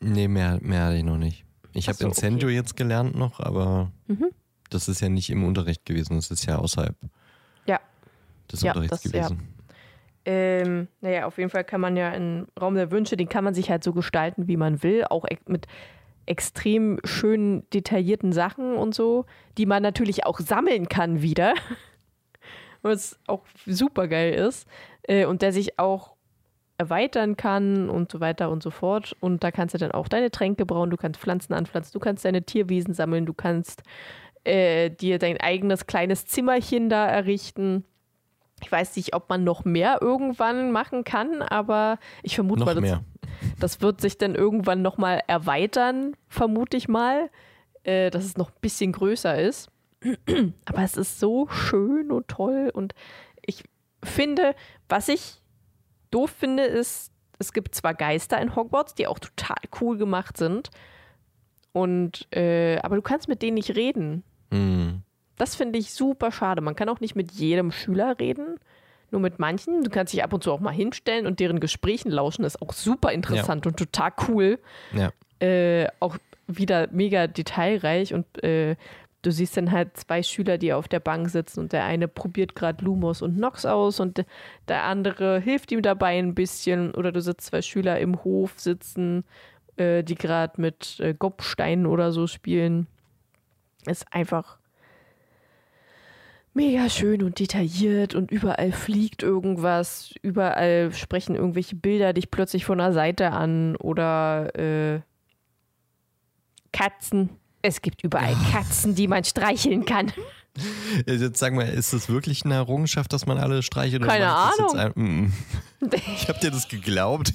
Nee, mehr, mehr hatte ich noch nicht. Ich habe so, Incendio okay. jetzt gelernt noch, aber Mhm. das ist ja nicht im Unterricht gewesen. Das ist ja außerhalb Ja. des Ja, Unterrichts das- ja. gewesen. Ähm, naja, auf jeden Fall kann man ja in Raum der Wünsche, den kann man sich halt so gestalten, wie man will, auch mit extrem schön detaillierten Sachen und so, die man natürlich auch sammeln kann wieder, [LAUGHS] was auch super geil ist äh, und der sich auch erweitern kann und so weiter und so fort. Und da kannst du dann auch deine Tränke brauen, du kannst Pflanzen anpflanzen, du kannst deine Tierwesen sammeln, du kannst äh, dir dein eigenes kleines Zimmerchen da errichten. Ich weiß nicht, ob man noch mehr irgendwann machen kann, aber ich vermute Noch mal, das, das wird sich dann irgendwann nochmal erweitern, vermute ich mal, äh, dass es noch ein bisschen größer ist. Aber es ist so schön und toll und ich finde, was ich doof finde, ist, es gibt zwar Geister in Hogwarts, die auch total cool gemacht sind, und äh, aber du kannst mit denen nicht reden. Hm. Das finde ich super schade. Man kann auch nicht mit jedem Schüler reden, nur mit manchen. Du kannst dich ab und zu auch mal hinstellen und deren Gesprächen lauschen. Das ist auch super interessant ja. und total cool. Ja. Äh, auch wieder mega detailreich und äh, du siehst dann halt zwei Schüler, die auf der Bank sitzen und der eine probiert gerade Lumos und Nox aus und der andere hilft ihm dabei ein bisschen. Oder du sitzt zwei Schüler im Hof sitzen, äh, die gerade mit äh, Gobsteinen oder so spielen. Ist einfach mega schön und detailliert und überall fliegt irgendwas, überall sprechen irgendwelche Bilder dich plötzlich von der Seite an oder äh, Katzen es gibt überall Katzen, die man streicheln kann. [LAUGHS] Jetzt sag mal, ist das wirklich eine Errungenschaft, dass man alle streichelt? Keine Ahnung. Ein, mm. [LAUGHS] ich habe dir das geglaubt.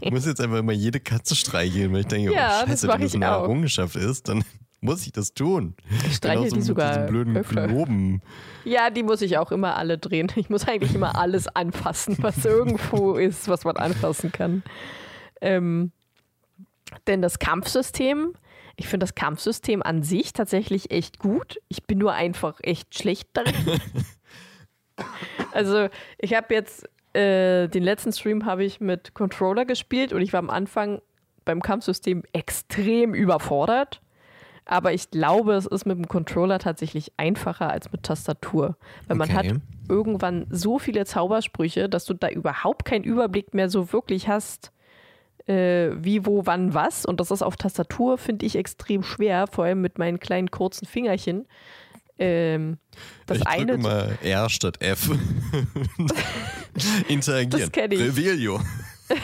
Ich muss jetzt einfach immer jede Katze streicheln, weil ich denke, ja, oh, scheiße, das wenn das eine auch. Errungenschaft ist, dann muss ich das tun. Ich streiche Genauso die sogar mit blöden öfter. Globen. Ja, die muss ich auch immer alle drehen. Ich muss eigentlich immer alles anfassen, was [LAUGHS] irgendwo ist, was man anfassen kann. Ähm, denn das Kampfsystem ich finde das Kampfsystem an sich tatsächlich echt gut. Ich bin nur einfach echt schlecht darin. [LAUGHS] also ich habe jetzt äh, den letzten Stream habe ich mit Controller gespielt und ich war am Anfang beim Kampfsystem extrem überfordert. Aber ich glaube, es ist mit dem Controller tatsächlich einfacher als mit Tastatur. Weil man Okay. hat irgendwann so viele Zaubersprüche, dass du da überhaupt keinen Überblick mehr so wirklich hast, äh, wie, wo, wann, was. Und das ist auf Tastatur, finde ich, extrem schwer, vor allem mit meinen kleinen kurzen Fingerchen. Ähm, das ich eine. drücke immer R statt F. [LAUGHS] Interagieren. Das kenn ich. Revelio. [LAUGHS]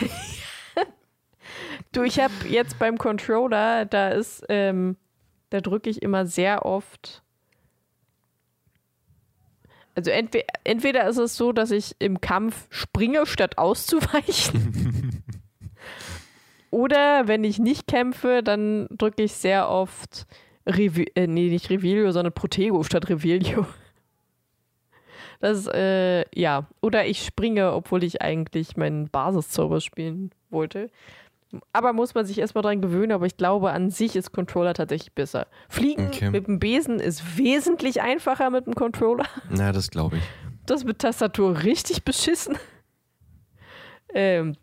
Du, ich habe jetzt beim Controller, da ist, ähm, da drücke ich immer sehr oft. Also entweder, entweder ist es so, dass ich im Kampf springe, statt auszuweichen. [LAUGHS] Oder wenn ich nicht kämpfe, dann drücke ich sehr oft Revi äh, nee, nicht Revelio, sondern Protego statt Revelio. [LAUGHS] Das, äh, ja. Oder ich springe, obwohl ich eigentlich meinen Basiszauber spielen wollte. Aber muss man sich erstmal dran gewöhnen, aber ich glaube, an sich ist Controller tatsächlich besser. Fliegen Okay. mit dem Besen ist wesentlich einfacher mit dem Controller. [LAUGHS] Na, das glaube ich. Das mit Tastatur richtig beschissen. Ähm,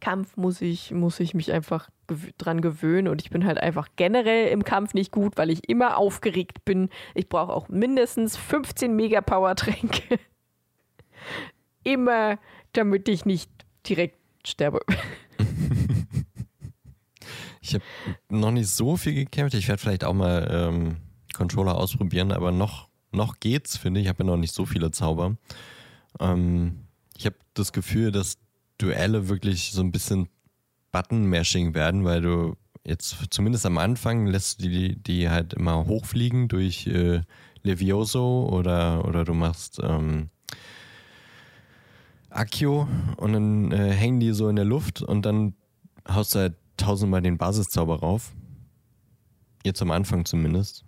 Kampf muss ich, muss ich mich einfach gew dran gewöhnen und ich bin halt einfach generell im Kampf nicht gut, weil ich immer aufgeregt bin. Ich brauche auch mindestens 15 Mega-Power-Tränke. [LAUGHS] immer, damit ich nicht direkt sterbe. [LAUGHS] Ich habe noch nicht so viel gekämpft. Ich werde vielleicht auch mal ähm, Controller ausprobieren, aber noch, noch geht's, finde ich. Ich habe ja noch nicht so viele Zauber. Ähm, ich habe das Gefühl, dass Duelle wirklich so ein bisschen Button-Mashing werden, weil du jetzt zumindest am Anfang lässt du die, die halt immer hochfliegen durch äh, Levioso oder, oder du machst ähm, Accio und dann äh, hängen die so in der Luft und dann haust du halt tausendmal den Basiszauber rauf. Jetzt am Anfang zumindest.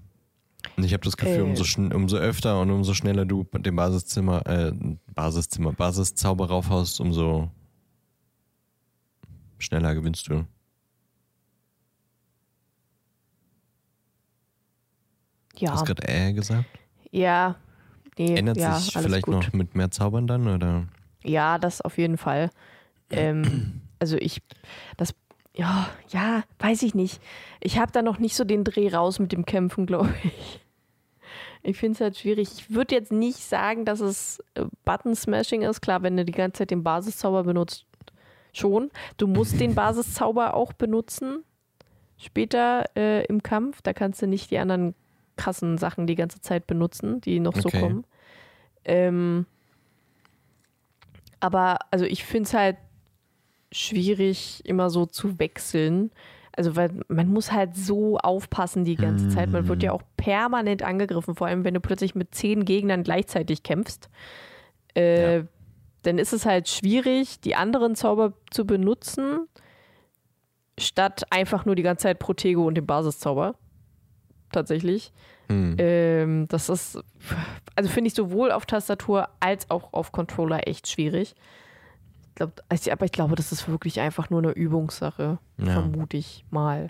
Und ich habe das Gefühl, Äh. umso, schn- umso öfter und umso schneller du den Basiszimmer, äh, Basiszimmer, Basiszauber raufhaust, umso schneller gewinnst du. Du Ja, hast gerade äh gesagt. ja. Nee, Ändert ja, sich vielleicht gut. noch mit mehr Zaubern dann? Oder? Ja, das auf jeden Fall. Ähm, [CLEARS THROAT] also ich, das, ja, ja, weiß ich nicht. Ich habe da noch nicht so den Dreh raus mit dem Kämpfen, [LAUGHS] glaube ich. Ich finde es halt schwierig. Ich würde jetzt nicht sagen, dass es äh, Button-Smashing ist. Klar, wenn du die ganze Zeit den Basiszauber benutzt, schon. Du musst den [LAUGHS] Basiszauber auch benutzen. Später äh, im Kampf. Da kannst du nicht die anderen krassen Sachen die ganze Zeit benutzen, die noch so Okay. kommen. Ähm, aber also ich finde es halt schwierig, immer so zu wechseln. Also, weil man muss halt so aufpassen die ganze Zeit. Man wird ja auch permanent angegriffen, vor allem wenn du plötzlich mit zehn Gegnern gleichzeitig kämpfst. Äh, Ja. Dann ist es halt schwierig, die anderen Zauber zu benutzen, statt einfach nur die ganze Zeit Protego und den Basiszauber. Tatsächlich. Hm. Ähm, das ist, also finde ich sowohl auf Tastatur als auch auf Controller echt schwierig. Ich glaub, aber ich glaube, das ist wirklich einfach nur eine Übungssache, Ja. vermute ich mal.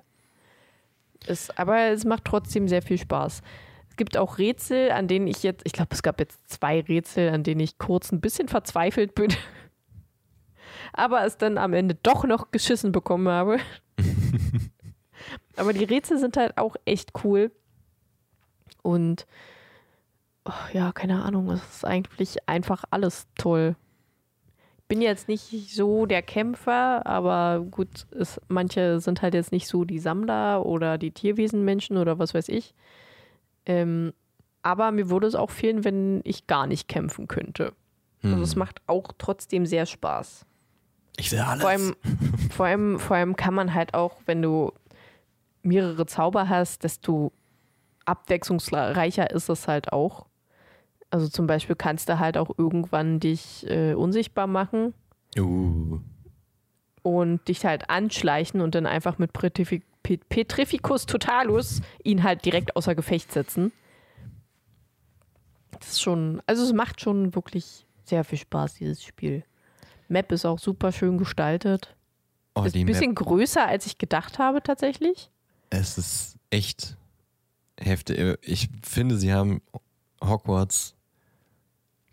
Es, aber es macht trotzdem sehr viel Spaß. Gibt auch Rätsel, an denen ich jetzt, ich glaube, es gab jetzt zwei Rätsel, an denen ich kurz ein bisschen verzweifelt bin. [LAUGHS] Aber es dann am Ende doch noch geschissen bekommen habe. [LAUGHS] Aber die Rätsel sind halt auch echt cool. Und oh, ja, keine Ahnung, es ist eigentlich einfach alles toll. Bin jetzt nicht so der Kämpfer, aber gut, es, manche sind halt jetzt nicht so die Sammler oder die Tierwesenmenschen oder was weiß ich. Ähm, aber mir würde es auch fehlen, wenn ich gar nicht kämpfen könnte. Also Hm. es macht auch trotzdem sehr Spaß. Ich will alles. Vor allem, vor, allem, vor allem kann man halt auch, wenn du mehrere Zauber hast, desto abwechslungsreicher ist es halt auch. Also zum Beispiel kannst du halt auch irgendwann dich äh, unsichtbar machen uh. und dich halt anschleichen und dann einfach mit Petrifi Pe- Petrificus Totalus ihn halt direkt außer Gefecht setzen. Das ist schon, also es macht schon wirklich sehr viel Spaß, dieses Spiel. Map ist auch super schön gestaltet. Oh, ist ein bisschen Map, größer, als ich gedacht habe, tatsächlich. es ist echt heftig. Ich finde, sie haben Hogwarts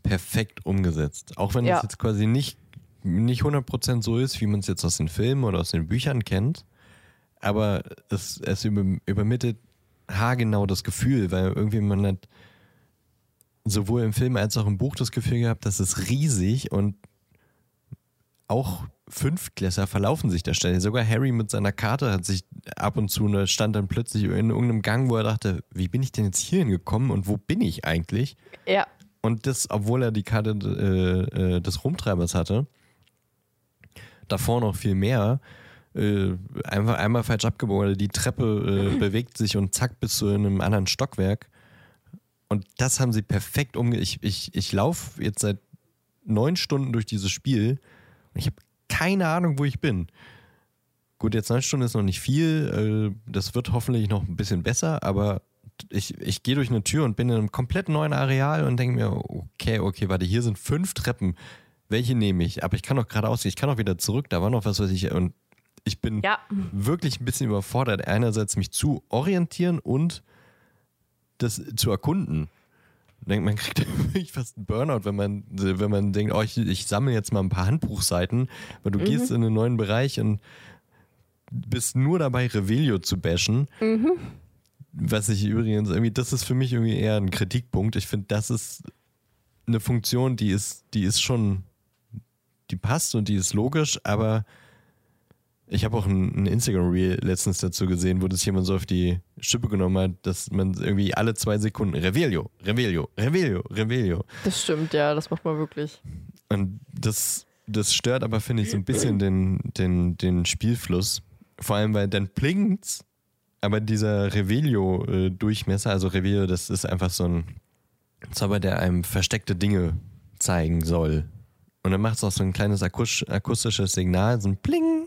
perfekt umgesetzt. Auch wenn Ja. es jetzt quasi nicht, nicht 100% so ist, wie man es jetzt aus den Filmen oder aus den Büchern kennt. Aber es, es über, übermittelt haargenau das Gefühl, weil irgendwie man hat sowohl im Film als auch im Buch das Gefühl gehabt, das ist riesig und auch Fünftklässler verlaufen sich der Stelle. Sogar Harry mit seiner Karte hat sich ab und zu, ne, stand dann plötzlich in irgendeinem Gang, wo er dachte, wie bin ich denn jetzt hierhin gekommen und wo bin ich eigentlich? Ja, Und das, obwohl er die Karte äh, äh, des Rumtreibers hatte, davor noch viel mehr, äh, einfach einmal falsch abgebogen, die Treppe äh, [CLEARS THROAT] bewegt sich und zack, bist du in einem anderen Stockwerk. Und das haben sie perfekt umge... Ich, ich, ich laufe jetzt seit neun Stunden durch dieses Spiel und ich habe keine Ahnung, wo ich bin. Gut, jetzt neun Stunden ist noch nicht viel. äh, Das wird hoffentlich noch ein bisschen besser, aber ich, ich gehe durch eine Tür und bin in einem komplett neuen Areal und denke mir, okay, okay, warte, hier sind fünf Treppen. Welche nehme ich? Aber ich kann doch geradeaus, ich kann auch wieder zurück. Da war noch was, was ich. Und ich bin ja. wirklich ein bisschen überfordert, einerseits mich zu orientieren und das zu erkunden. Denkt, man kriegt [LAUGHS] wirklich fast einen Burnout, wenn man, wenn man denkt, oh, ich, ich sammle jetzt mal ein paar Handbuchseiten, weil du gehst in einen neuen Bereich und bist nur dabei, Revelio zu bashen. Was ich übrigens irgendwie, das ist für mich irgendwie eher ein Kritikpunkt. Ich finde, das ist eine Funktion, die ist, die ist schon, die passt und die ist logisch, aber ich habe auch ein, ein Instagram-Reel letztens dazu gesehen, wo das jemand so auf die Schippe genommen hat, dass man irgendwie alle zwei Sekunden Revelio, Revelio, Revelio, Revelio. Das stimmt, ja, das macht man wirklich. Und das, das stört aber, finde ich, so ein bisschen den, den, den Spielfluss. Vor allem, weil dann blinkt's, aber dieser Revelio-Durchmesser, also Revelio, das ist einfach so ein Zauber, der einem versteckte Dinge zeigen soll. Und dann macht es auch so ein kleines akustisch, akustisches Signal, so ein Pling.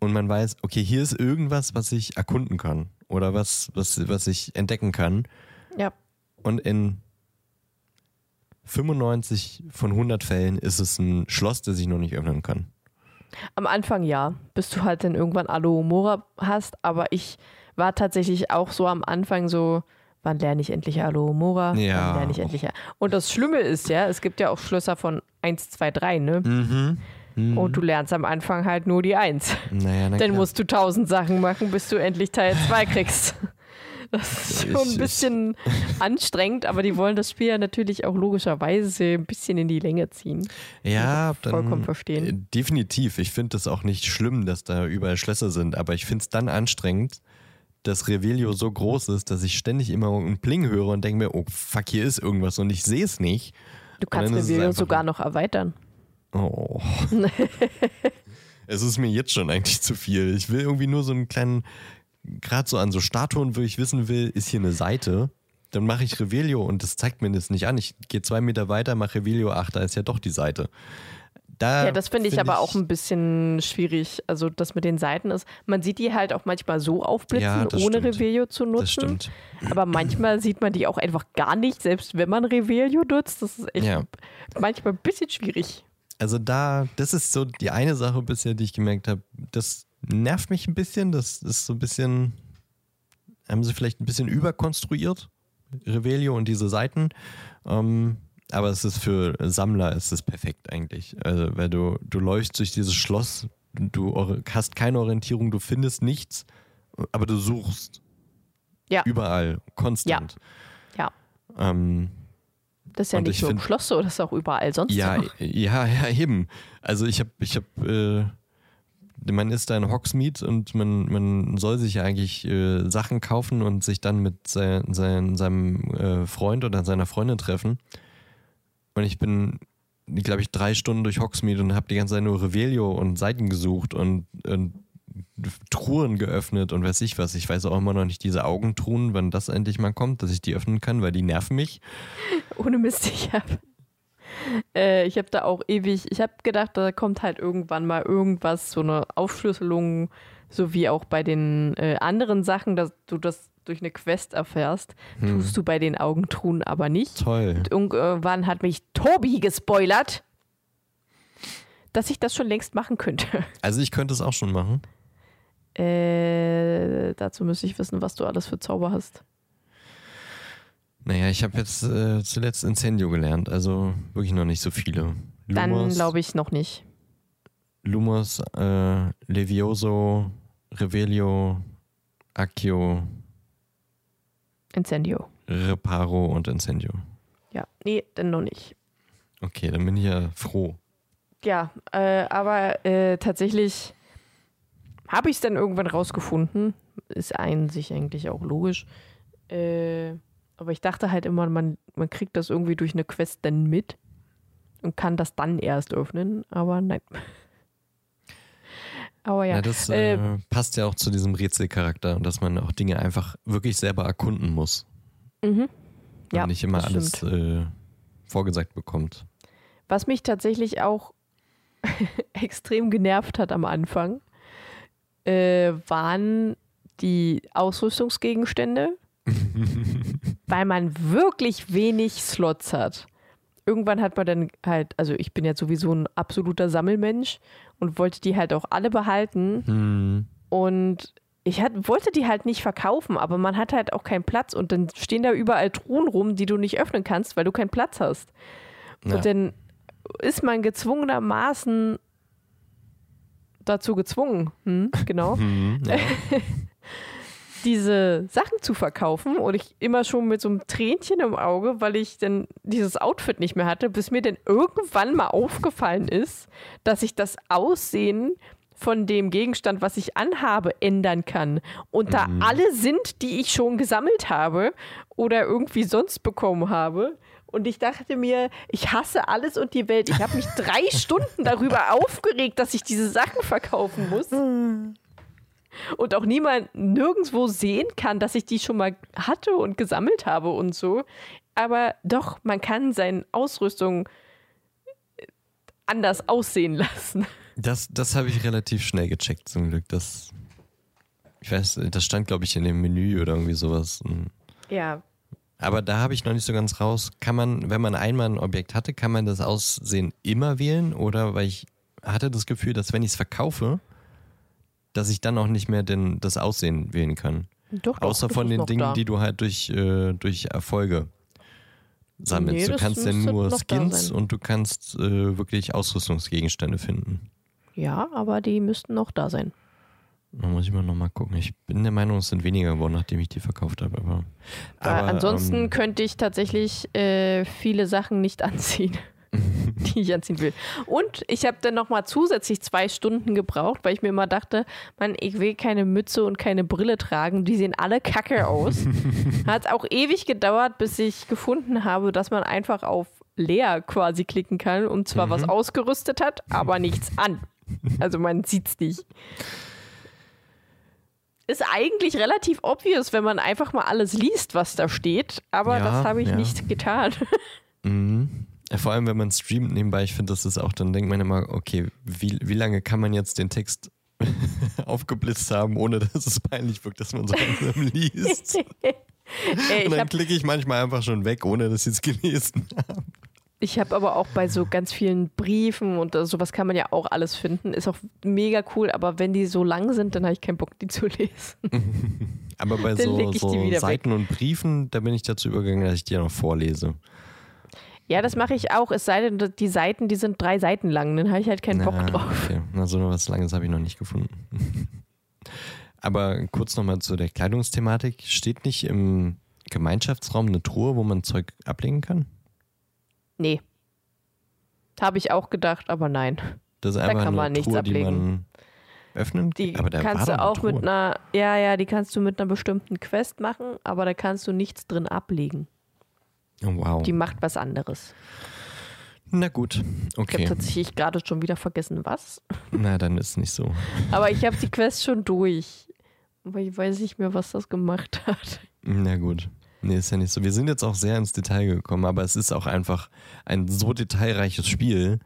Und man weiß, okay, hier ist irgendwas, was ich erkunden kann. Oder was, was, was ich entdecken kann. Ja. Und in 95 von 100 Fällen ist es ein Schloss, das ich noch nicht öffnen kann. Am Anfang ja, bis du halt dann irgendwann Alohomora hast, aber ich war tatsächlich auch so am Anfang so, wann lerne ich endlich Alohomora? Ja. Wann lerne ich endlich? Und das Schlimme ist ja, es gibt ja auch Schlösser von 1, 2, 3, ne? Mhm. Und du lernst am Anfang halt nur die 1. Naja, na Dann klar. musst du tausend Sachen machen, bis du endlich Teil 2 [LAUGHS] kriegst. Das ist schon ein bisschen anstrengend, aber die wollen das Spiel ja natürlich auch logischerweise ein bisschen in die Länge ziehen. ja, vollkommen verstehen. Definitiv. Ich finde das auch nicht schlimm, dass da überall Schlösser sind, aber ich finde es dann anstrengend, dass Revelio so groß ist, dass ich ständig immer einen Pling höre und denke mir, oh fuck, hier ist irgendwas und ich sehe es nicht. Du kannst es Revelio sogar noch erweitern. Oh. [LAUGHS] es ist mir jetzt schon eigentlich zu viel. Ich will irgendwie nur so einen kleinen, gerade so an so Statuen, wo ich wissen will, ist hier eine Seite. Dann mache ich Revelio und das zeigt mir das nicht an. Ich gehe zwei Meter weiter, mache Revelio, ach, da ist ja doch die Seite. Da Ja, das finde ich aber auch ein bisschen schwierig. Also das mit den Seiten ist, man sieht die halt auch manchmal so aufblitzen, Ja, ohne stimmt. Revelio zu nutzen. Das stimmt. Aber manchmal sieht man die auch einfach gar nicht, selbst wenn man Revelio nutzt. Das ist echt Ja. manchmal ein bisschen schwierig. Also da, das ist so die eine Sache bisher, die ich gemerkt habe, das nervt mich ein bisschen. Das ist so ein bisschen, haben sie vielleicht ein bisschen überkonstruiert. Revelio und diese Seiten. Ähm, aber es ist für Sammler ist es perfekt eigentlich. Also, weil du, du läufst durch dieses Schloss, du hast keine Orientierung, du findest nichts, aber du suchst. Ja. Überall, konstant. Ja. Ähm, Das ist ja Und nicht ich nur im Schloss so, das ist auch überall sonst ja, so. ja, ja, eben. Also ich habe, ich habe, äh, man ist da in Hogsmeade und man, man soll sich eigentlich äh, Sachen kaufen und sich dann mit sein, sein, seinem äh, Freund oder seiner Freundin treffen. Und ich bin, glaube ich, drei Stunden durch Hogsmeade und habe die ganze Zeit nur Revelio und Seiten gesucht und, und Truhen geöffnet und weiß ich was. Ich weiß auch immer noch nicht diese Augentruhen, wann das endlich mal kommt, dass ich die öffnen kann, weil die nerven mich. [LAUGHS] Ohne Mist, ich habe äh, ich habe da auch ewig, ich habe gedacht, da kommt halt irgendwann mal irgendwas, so eine Aufschlüsselung, so wie auch bei den äh, anderen Sachen, dass du das durch eine Quest erfährst, Hm. tust du bei den Augentruhen aber nicht. Toll. Und irgendwann hat mich Tobi gespoilert, dass ich das schon längst machen könnte. Also ich könnte es auch schon machen. Äh, dazu müsste ich wissen, was du alles für Zauber hast. Naja, ich habe jetzt äh, zuletzt Incendio gelernt, also wirklich noch nicht so viele. Dann glaube ich noch nicht. Lumos, äh, Levioso, Revelio, Accio, Incendio. Reparo und Incendio. Ja, nee, dann noch nicht. Okay, dann bin ich ja froh. Ja, äh, aber äh, tatsächlich habe ich es dann irgendwann rausgefunden. Ist ein sich eigentlich auch logisch. Äh, aber ich dachte halt immer, man, man kriegt das irgendwie durch eine Quest dann mit und kann das dann erst öffnen. Aber nein. [LAUGHS] Aber ja. Ja, das äh, äh, passt ja auch zu diesem Rätselcharakter und dass man auch Dinge einfach wirklich selber erkunden muss mhm. und Ja, nicht immer alles äh, vorgesagt bekommt. Was mich tatsächlich auch [LAUGHS] extrem genervt hat am Anfang, äh, waren die Ausrüstungsgegenstände, [LAUGHS] weil man wirklich wenig Slots hat. Irgendwann hat man dann halt, also ich bin ja sowieso ein absoluter Sammelmensch und wollte die halt auch alle behalten. Hm. Und ich hat, wollte die halt nicht verkaufen, aber man hat halt auch keinen Platz und dann stehen da überall Truhen rum, die du nicht öffnen kannst, weil du keinen Platz hast. Ja. Und dann ist man gezwungenermaßen dazu gezwungen, hm, genau, Hm, ja. [LAUGHS] diese Sachen zu verkaufen und ich immer schon mit so einem Tränchen im Auge, weil ich dann dieses Outfit nicht mehr hatte, bis mir dann irgendwann mal aufgefallen ist, dass ich das Aussehen von dem Gegenstand, was ich anhabe, ändern kann. Und da alle sind, die ich schon gesammelt habe oder irgendwie sonst bekommen habe. Und ich dachte mir, ich hasse alles und die Welt. Ich habe mich drei [LAUGHS] Stunden darüber aufgeregt, dass ich diese Sachen verkaufen muss und auch niemand nirgendwo sehen kann, dass ich die schon mal hatte und gesammelt habe und so. Aber doch, man kann seine Ausrüstung anders aussehen lassen. Das, das habe ich relativ schnell gecheckt, zum Glück. Das, ich weiß, das stand, glaube ich, in dem Menü oder irgendwie sowas. Ja, Aber da habe ich noch nicht so ganz raus. Kann man, wenn man einmal ein Objekt hatte, kann man das Aussehen immer wählen? Oder weil ich hatte das Gefühl, dass wenn ich es verkaufe, dass ich dann auch nicht mehr den, das Aussehen wählen kann. doch, doch. Außer von den Dingen, da. die du halt durch, äh, durch Erfolge sammelst. Nee, du kannst ja nur Skins und du kannst äh, wirklich Ausrüstungsgegenstände finden. Ja, aber die müssten noch da sein. Da muss ich mal nochmal gucken. Ich bin der Meinung, es sind weniger geworden, nachdem ich die verkauft habe. Aber, aber ansonsten ähm, könnte ich tatsächlich äh, viele Sachen nicht anziehen, [LAUGHS] die ich anziehen will. Und ich habe dann nochmal zusätzlich zwei Stunden gebraucht, weil ich mir immer dachte, Mann, ich will keine Mütze und keine Brille tragen. Die sehen alle kacke aus. [LAUGHS] Hat auch ewig gedauert, bis ich gefunden habe, dass man einfach auf leer quasi klicken kann und zwar was ausgerüstet hat, aber nichts an. Also man sieht's nicht. Ist eigentlich relativ obvious, wenn man einfach mal alles liest, was da steht, aber Ja, das habe ich ja. nicht getan. [LAUGHS] Mhm. Vor allem, wenn man streamt nebenbei, ich finde, das ist auch, dann denkt man immer, okay, wie, wie lange kann man jetzt den Text [LAUGHS] aufgeblitzt haben, ohne dass es peinlich wirkt, dass man so langsam [LAUGHS] liest. Ey, Und dann klicke ich manchmal einfach schon weg, ohne dass ich es gelesen habe. Ich hab aber auch bei so ganz vielen Briefen und äh, sowas kann man ja auch alles finden. Ist auch mega cool, aber wenn die so lang sind, dann habe ich keinen Bock, die zu [LAUGHS] lesen. [LAUGHS] Aber bei Dann so, die so wieder weg. Seiten und Briefen, da bin ich dazu übergegangen, dass ich dir noch vorlese. Ja, das mache ich auch. Es sei denn, die Seiten, die sind drei Seiten lang. Dann habe ich halt keinen Bock Na, drauf. Okay. Na, so was Langes habe ich noch nicht gefunden. [LAUGHS] Aber kurz nochmal zu der Kleidungsthematik. Steht nicht im Gemeinschaftsraum eine Truhe, wo man Zeug ablegen kann? Nee. Habe ich auch gedacht, aber nein. Das ist Da einfach kann eine man nichts die ablegen. öffnen Die Aber da kannst du doch eine auch mit einer, ja, ja, die kannst du mit einer bestimmten Quest machen, aber da kannst du nichts drin ablegen. Oh, wow. Die macht was anderes. Na gut, Ich okay. habe tatsächlich gerade schon wieder vergessen, was. Na, dann ist nicht so. [LAUGHS] Aber ich habe die Quest schon durch. Aber ich weiß nicht mehr, was das gemacht hat. Na gut. Nee, ist ja nicht so. Wir sind jetzt auch sehr ins Detail gekommen, aber es ist auch einfach ein so detailreiches Spiel.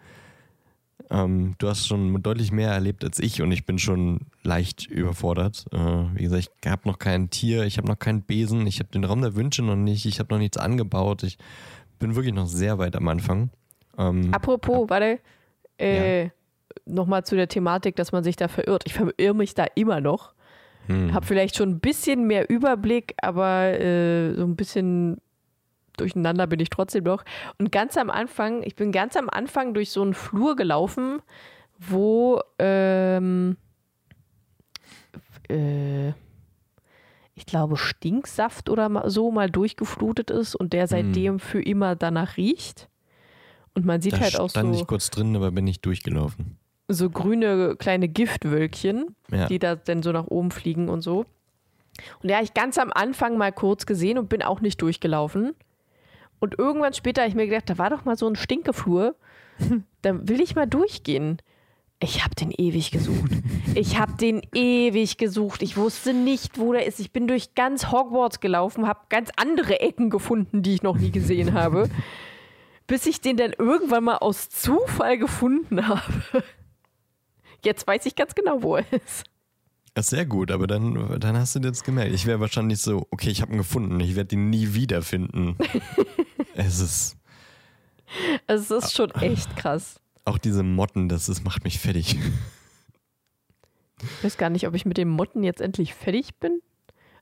Ähm, du hast schon deutlich mehr erlebt als ich und ich bin schon leicht überfordert. Äh, wie gesagt, ich habe noch kein Tier, ich habe noch keinen Besen, ich habe den Raum der Wünsche noch nicht, ich habe noch nichts angebaut. Ich bin wirklich noch sehr weit am Anfang. Ähm, Apropos, warte. Äh, Nochmal zu der Thematik, dass man sich da verirrt. Ich verirre mich da immer noch. Hm. Habe vielleicht schon ein bisschen mehr Überblick, aber äh, so ein bisschen durcheinander bin ich trotzdem noch. Und ganz am Anfang, ich bin ganz am Anfang durch so einen Flur gelaufen, wo ähm, äh, ich glaube Stinksaft oder so mal durchgeflutet ist und der seitdem für immer danach riecht. Und man sieht da halt auch stand so, ich kurz drin, aber bin nicht durchgelaufen. So grüne kleine Giftwölkchen Ja. die da dann so nach oben fliegen und so. Und ja, ich ganz am Anfang mal kurz gesehen und bin auch nicht durchgelaufen. Und irgendwann später habe ich mir gedacht, da war doch mal so ein Stinkeflur. [LAUGHS] Da will ich mal durchgehen. Ich habe den ewig gesucht. Ich habe den ewig gesucht. Ich wusste nicht, wo der ist. Ich bin durch ganz Hogwarts gelaufen, habe ganz andere Ecken gefunden, die ich noch nie gesehen habe. [LAUGHS] Bis ich den dann irgendwann mal aus Zufall gefunden habe. Jetzt weiß ich ganz genau, wo er ist. Das ist sehr gut, aber dann, dann hast du dir jetzt gemerkt. Ich wäre wahrscheinlich so, okay, ich habe ihn gefunden, ich werde ihn nie wiederfinden. [LAUGHS] es ist es ist schon echt krass. auch diese Motten, das ist, macht mich fertig. Ich weiß gar nicht, ob ich mit den Motten jetzt endlich fertig bin.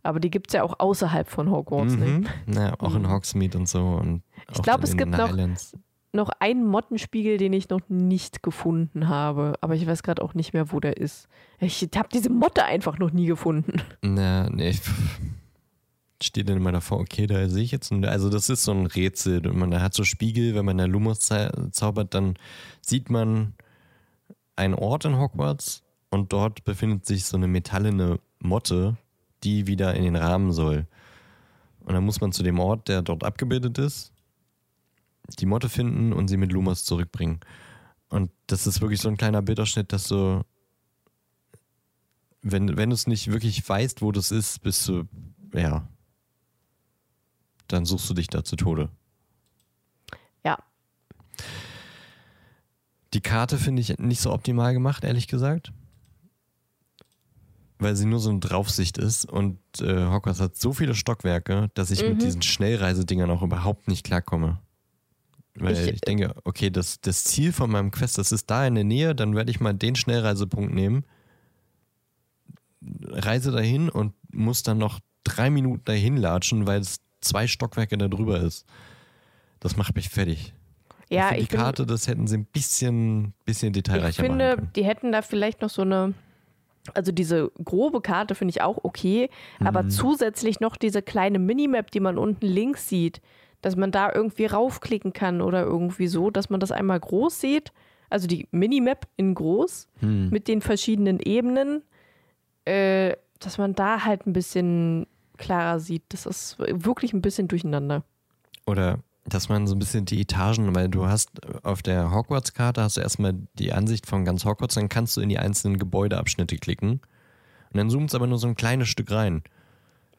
Aber die gibt es ja auch außerhalb von Hogwarts. Ne? Mhm. Ja, auch in Hogsmeade und so. Und Ich auch glaub, in es gibt noch- Highlands. Noch einen Mottenspiegel, den ich noch nicht gefunden habe. Aber ich weiß gerade auch nicht mehr, wo der ist. Ich habe diese Motte einfach noch nie gefunden. Na, nee. Steht dann immer davor, okay, da sehe ich jetzt, ein, also das ist so ein Rätsel. Und Man hat so Spiegel, wenn man da Lumos zau- zaubert, dann sieht man einen Ort in Hogwarts und dort befindet sich so eine metallene Motte, die wieder in den Rahmen soll. Und dann muss man zu dem Ort, der dort abgebildet ist, die Motte finden und sie mit Lumos zurückbringen. Und das ist wirklich so ein kleiner Bilderschnitt, dass so, wenn, wenn du es nicht wirklich weißt, wo das ist, bist du, ja, dann suchst du dich da zu Tode. Ja. Die Karte finde ich nicht so optimal gemacht, ehrlich gesagt. Weil sie nur so eine Draufsicht ist und äh, Hogwarts hat so viele Stockwerke, dass ich mit Mhm. diesen Schnellreisedingern auch überhaupt nicht klarkomme. Weil ich, Ich- denke, okay, das, das Ziel von meinem Quest, das ist da in der Nähe, dann werde ich mal den Schnellreisepunkt nehmen, reise dahin und muss dann noch drei Minuten dahin latschen, weil es zwei Stockwerke da drüber ist. Das macht mich fertig. Ja, für ich die bin, Karte, das hätten sie ein bisschen, bisschen ich detailreicher machen finde, können. die hätten da vielleicht noch so eine. Also diese grobe Karte finde ich auch okay, Mhm. aber zusätzlich noch diese kleine Minimap, die man unten links sieht, dass man da irgendwie raufklicken kann oder irgendwie so, dass man das einmal groß sieht. Also die Minimap in groß Hm. mit den verschiedenen Ebenen, äh, dass man da halt ein bisschen klarer sieht. Das ist wirklich ein bisschen durcheinander. Oder dass man so ein bisschen die Etagen, weil du hast auf der Hogwarts-Karte hast du erstmal die Ansicht von ganz Hogwarts, dann kannst du in die einzelnen Gebäudeabschnitte klicken. Und dann zoomt es aber nur so ein kleines Stück rein.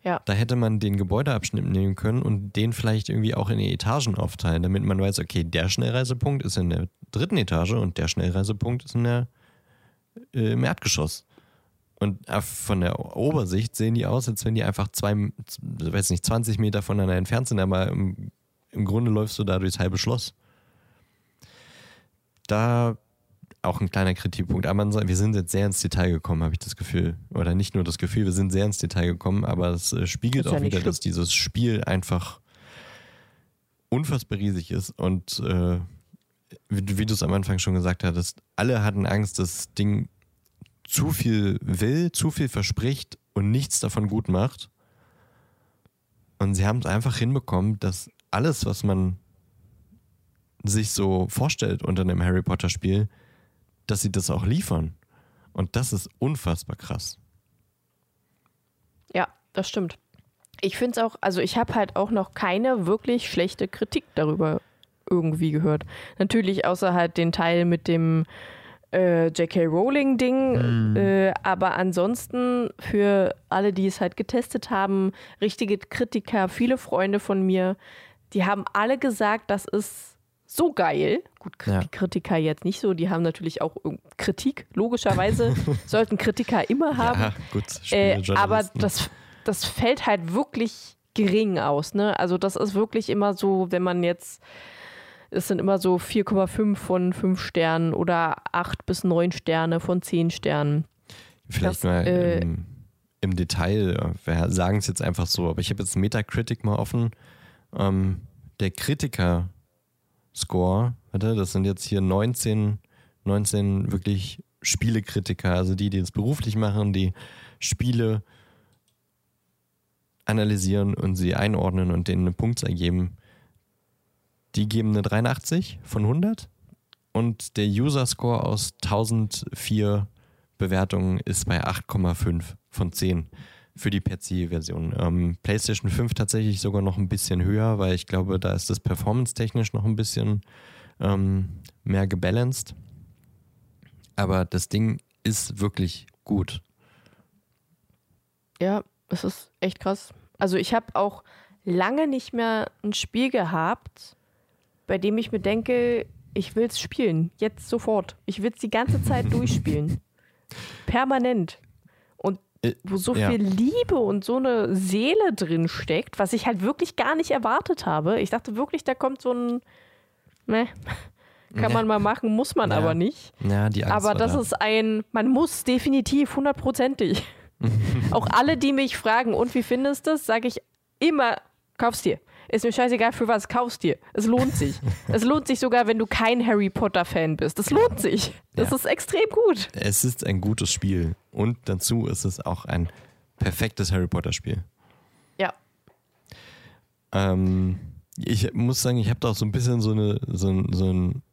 Ja. Da hätte man den Gebäudeabschnitt nehmen können und den vielleicht irgendwie auch in die Etagen aufteilen, damit man weiß, okay, der Schnellreisepunkt ist in der dritten Etage und der Schnellreisepunkt ist in der, äh, im Erdgeschoss. Und äh, von der Obersicht sehen die aus, als wenn die einfach zwei, weiß nicht, 20 Meter voneinander entfernt sind, aber im, im Grunde läufst du da durchs halbe Schloss. Da auch ein kleiner Kritikpunkt. Aber man wir sind jetzt sehr ins Detail gekommen, habe ich das Gefühl. Oder nicht nur das Gefühl, wir sind sehr ins Detail gekommen, aber es äh, spiegelt ja auch wieder, schlimm. dass dieses Spiel einfach unfassbar riesig ist. Und äh, wie, wie du es am Anfang schon gesagt hattest, alle hatten Angst, dass das Ding zu viel will, zu viel verspricht und nichts davon gut macht. Und sie haben es einfach hinbekommen, dass alles, was man sich so vorstellt unter einem Harry Potter Spiel, dass sie das auch liefern. Und das ist unfassbar krass. Ja, das stimmt. Ich finde es auch, also ich habe halt auch noch keine wirklich schlechte Kritik darüber irgendwie gehört. Natürlich außer halt den Teil mit dem äh, J.K. Rowling-Ding. Äh, aber ansonsten für alle, die es halt getestet haben, richtige Kritiker, viele Freunde von mir, die haben alle gesagt, das ist so geil. Gut, Ja. die Kritiker jetzt nicht so, die haben natürlich auch Kritik, logischerweise. [LAUGHS] sollten Kritiker immer haben. Ja, gut. Äh, aber das, das fällt halt wirklich gering aus. Ne? Also das ist wirklich immer so, wenn man jetzt, es sind immer so 4,5 von 5 Sternen oder 8 bis 9 Sterne von 10 Sternen. Vielleicht das, mal äh, im, im Detail, wir sagen es jetzt einfach so, aber ich habe jetzt Metacritic mal offen. Ähm, der Kritiker-Score, warte, das sind jetzt hier 19, 19 wirklich Spielekritiker, also die, die es beruflich machen, die Spiele analysieren und sie einordnen und denen eine Punktzahl geben. Die geben eine 83 von 100 und der User-Score aus 1004 Bewertungen ist bei 8,5 von 10 für die PC-Version. Ähm, PlayStation 5 tatsächlich sogar noch ein bisschen höher, weil ich glaube, da ist das performance-technisch noch ein bisschen ähm, mehr gebalanced. Aber das Ding ist wirklich gut. Ja, es ist echt krass. Also ich habe auch lange nicht mehr ein Spiel gehabt, bei dem ich mir denke, ich will es spielen. Jetzt sofort. Ich will es die ganze Zeit [LAUGHS] durchspielen. Permanent. Äh, wo so ja. viel Liebe und so eine Seele drin steckt, was ich halt wirklich gar nicht erwartet habe. Ich dachte wirklich, da kommt so ein, ne, [LAUGHS] kann man mal machen, muss man Ja. aber nicht. Ja, die Angst Aber das da. ist ein, man muss definitiv hundertprozentig. [LAUGHS] Auch alle, die mich fragen, und wie findest du das, sage ich immer, kauf's dir. Ist mir scheißegal für was, kauf's dir. Es lohnt [LAUGHS] sich. es lohnt sich sogar, wenn du kein Harry Potter-Fan bist. Es lohnt sich. Das Ja. ist extrem gut. Es ist ein gutes Spiel und dazu ist es auch ein perfektes Harry Potter-Spiel. Ja. Ähm, ich muss sagen, ich habe da auch so ein bisschen so, eine, so ein, so ein,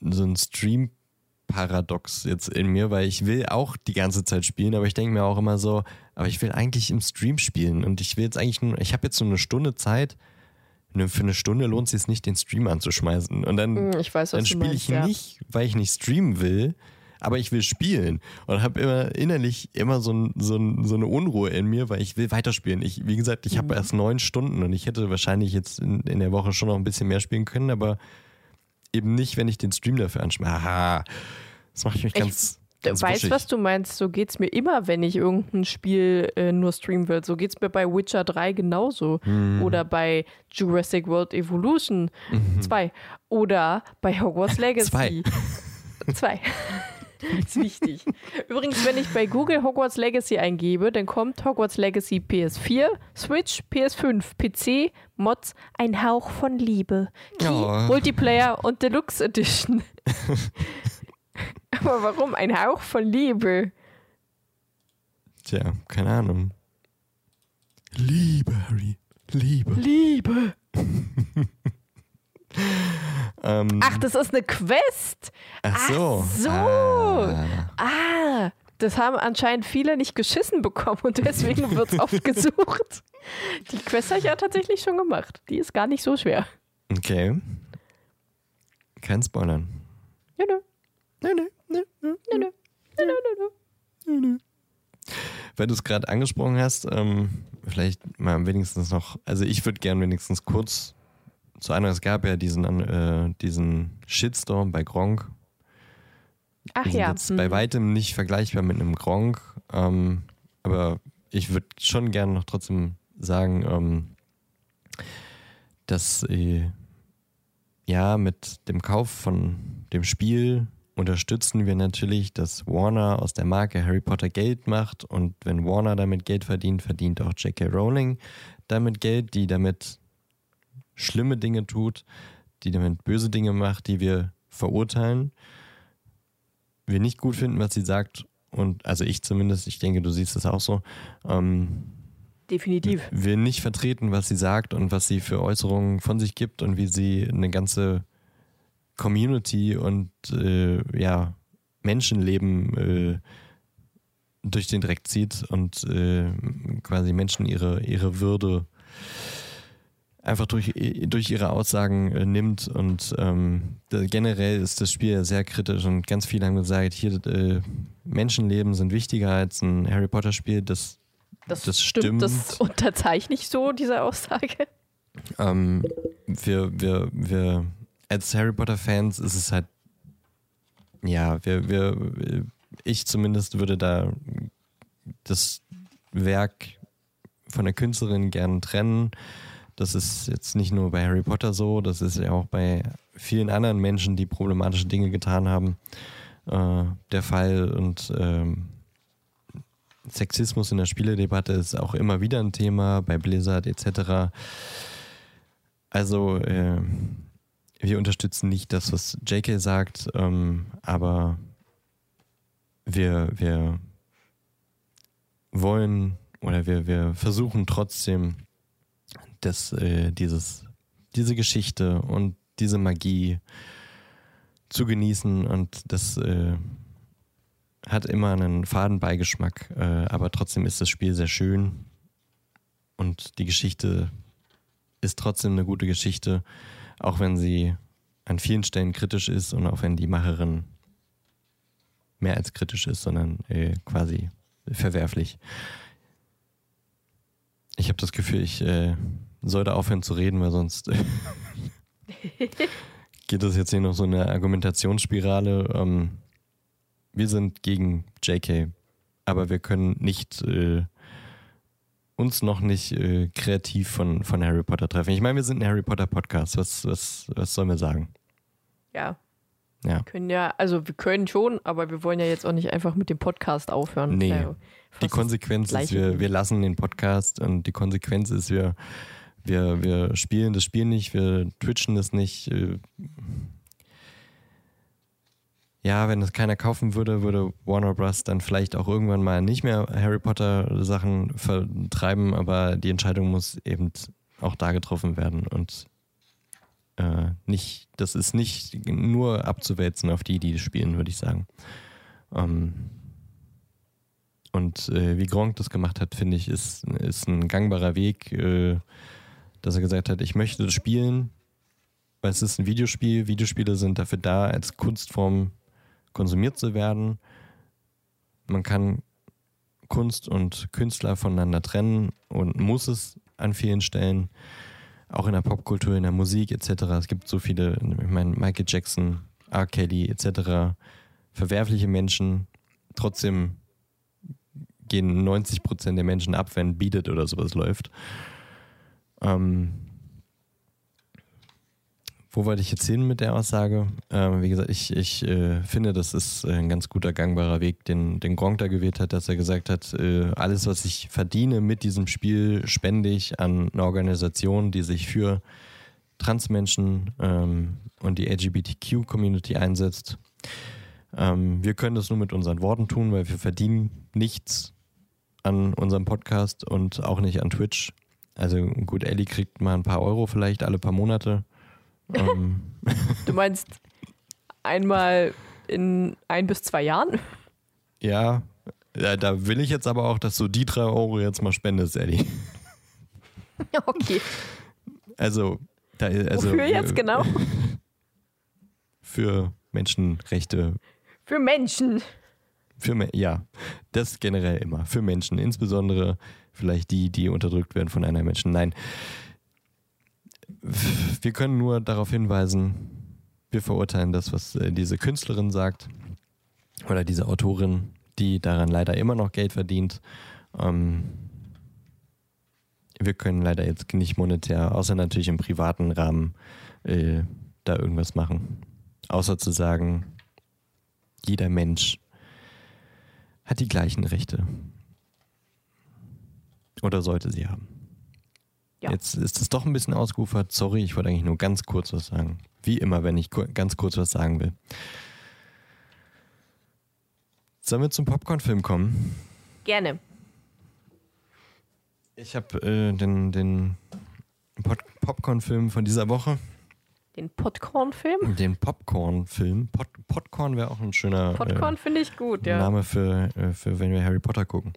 so ein Stream-Paradox jetzt in mir, weil ich will auch die ganze Zeit spielen, aber ich denke mir auch immer so, aber ich will eigentlich im Stream spielen und ich will jetzt eigentlich nur, ich habe jetzt so eine Stunde Zeit, für eine Stunde lohnt es sich nicht, den Stream anzuschmeißen und dann Hm, Ich weiß, dann spiele ich ja. nicht, weil ich nicht streamen will, aber ich will spielen und habe immer innerlich immer so, ein, so, ein, so eine Unruhe in mir, weil ich will weiterspielen. Ich, wie gesagt, ich Mhm. habe erst neun Stunden und ich hätte wahrscheinlich jetzt in, in der Woche schon noch ein bisschen mehr spielen können, aber eben nicht, wenn ich den Stream dafür anschmeiße. Aha, das macht mich Ich ganz, ganz Weißt wuschig. was du meinst? So geht's mir immer, wenn ich irgendein Spiel äh, nur streamen will. So geht's mir bei Witcher 3 genauso. Mhm. Oder bei Jurassic World Evolution 2. Oder bei Hogwarts [LAUGHS] Legacy. Zwei. Zwei. [LAUGHS] ist wichtig. Übrigens, wenn ich bei Google Hogwarts Legacy eingebe, dann kommt Hogwarts Legacy PS4, Switch, PS5, PC, Mods, ein Hauch von Liebe. Key, Oh. Multiplayer und Deluxe Edition. [LAUGHS] [LAUGHS] Aber warum ein Hauch von Liebe? Tja, keine Ahnung. Liebe, Harry. Liebe. Liebe. [LAUGHS] Ähm, Ach, das ist eine Quest. ach so. ach so. Ah. Ah, das haben anscheinend viele nicht geschissen bekommen und deswegen [LAUGHS] wird es oft gesucht. Die Quest habe ich ja tatsächlich schon gemacht. Die ist gar nicht so schwer. Okay. Kein Spoilern. Ja, nö. Nö, nö, nö, nö. Nö, nö. Nö, nö, nö, nö. Weil du es gerade angesprochen hast, ähm, vielleicht mal wenigstens noch, also ich würde gern wenigstens kurz zu einer, es gab ja diesen, äh, diesen Shitstorm bei Gronk. Ach ja. jetzt hm. bei weitem nicht vergleichbar mit einem Gronk, ähm, aber ich würde schon gerne noch trotzdem sagen, ähm, dass äh, ja mit dem Kauf von dem Spiel unterstützen wir natürlich, dass Warner aus der Marke Harry Potter Geld macht und wenn Warner damit Geld verdient, verdient auch J.K. Rowling damit Geld, die damit schlimme Dinge tut, die damit böse Dinge macht, die wir verurteilen, wir nicht gut finden, was sie sagt und also ich zumindest, ich denke, du siehst es auch so. Ähm, Definitiv. Wir nicht vertreten, was sie sagt und was sie für Äußerungen von sich gibt und wie sie eine ganze Community und äh, ja, Menschenleben äh, durch den Dreck zieht und äh, quasi Menschen ihre, ihre Würde einfach durch, durch ihre Aussagen äh, nimmt. Und ähm, generell ist das Spiel sehr kritisch und ganz viele haben gesagt, hier äh, Menschenleben sind wichtiger als ein Harry Potter Spiel. Das, das, das stimmt, stimmt. Das unterzeichne ich so, diese Aussage. Ähm, wir, wir, wir als Harry Potter-Fans ist es halt, ja, wir, wir, ich zumindest würde da das Werk von der Künstlerin gern trennen. Das ist jetzt nicht nur bei Harry Potter so, das ist ja auch bei vielen anderen Menschen, die problematische Dinge getan haben, äh, der Fall. Und ähm, Sexismus in der Spieledebatte ist auch immer wieder ein Thema, bei Blizzard etc. Also äh, wir unterstützen nicht das, was JK sagt, ähm, aber wir, wir wollen oder wir, wir versuchen trotzdem, dass äh, dieses, diese Geschichte und diese Magie zu genießen und das äh, hat immer einen Fadenbeigeschmack, äh, aber trotzdem ist das Spiel sehr schön und die Geschichte ist trotzdem eine gute Geschichte auch wenn sie an vielen Stellen kritisch ist und auch wenn die Macherin mehr als kritisch ist, sondern äh, quasi verwerflich. Ich habe das Gefühl, ich äh, sollte aufhören zu reden, weil sonst [LAUGHS] geht das jetzt hier noch so eine Argumentationsspirale. Ähm, wir sind gegen JK, aber wir können nicht äh, uns noch nicht äh, kreativ von, von Harry Potter treffen. Ich meine, wir sind ein Harry Potter Podcast. Was, was, was sollen wir sagen? Ja. Ja. Wir können ja, also wir können schon, aber wir wollen ja jetzt auch nicht einfach mit dem Podcast aufhören. Nee. Ja die Konsequenz ist, wir, wir lassen den Podcast und die Konsequenz ist, wir, wir, wir spielen das Spiel nicht, wir twitchen das nicht. Äh, ja, wenn das keiner kaufen würde, würde Warner Bros. dann vielleicht auch irgendwann mal nicht mehr Harry Potter Sachen vertreiben, aber die Entscheidung muss eben auch da getroffen werden und äh, nicht, das ist nicht nur abzuwälzen auf die, die spielen, würde ich sagen. Ähm, und äh, wie Gronk das gemacht hat, finde ich, ist, ist ein gangbarer Weg, äh, dass er gesagt hat, ich möchte das spielen, weil es ist ein Videospiel. Videospiele sind dafür da, als Kunstform konsumiert zu werden. Man kann Kunst und Künstler voneinander trennen und muss es an vielen Stellen, auch in der Popkultur, in der Musik etc. Es gibt so viele, ich meine, Michael Jackson, R. Kelly etc., verwerfliche Menschen. Trotzdem gehen 90 Prozent der Menschen ab, wenn Beat oder sowas läuft. Ähm, wo wollte ich jetzt hin mit der Aussage? Ähm, wie gesagt, ich, ich äh, finde, das ist ein ganz guter gangbarer Weg, den, den Gronk da gewählt hat, dass er gesagt hat, äh, alles, was ich verdiene mit diesem Spiel, spende ich an eine Organisation, die sich für Transmenschen ähm, und die LGBTQ-Community einsetzt. Ähm, wir können das nur mit unseren Worten tun, weil wir verdienen nichts an unserem Podcast und auch nicht an Twitch. Also gut, Ellie kriegt mal ein paar Euro vielleicht alle paar Monate ähm. [LAUGHS] Du meinst einmal in ein bis zwei Jahren? Ja, ja, da will ich jetzt aber auch, dass du die drei Euro jetzt mal spendest, Eddie. [LAUGHS] Okay. Also, da, also Wofür jetzt genau? [LAUGHS] Für Menschenrechte. Für Menschen. Für, ja, das generell immer. Für Menschen, insbesondere vielleicht die, die unterdrückt werden von einer Menschen. Nein, wir können nur darauf hinweisen, wir verurteilen das, was äh, diese Künstlerin sagt oder diese Autorin, die daran leider immer noch Geld verdient. Ähm, wir können leider jetzt nicht monetär, außer natürlich im privaten Rahmen, äh, da irgendwas machen. Außer zu sagen, jeder Mensch hat die gleichen Rechte. Oder sollte sie haben. Ja. Jetzt ist es doch ein bisschen ausgeufert. Sorry, ich wollte eigentlich nur ganz kurz was sagen. Wie immer, wenn ich ganz kurz was sagen will. Sollen wir zum Popcorn-Film kommen? Gerne. Ich habe äh, den, den Pod Popcorn-Film von dieser Woche, Den Popcorn-Film? den Popcorn-Film. Pod Popcorn wäre auch ein schöner Popcorn finde ich gut, äh, ja. Name für, äh, für, wenn wir Harry Potter gucken.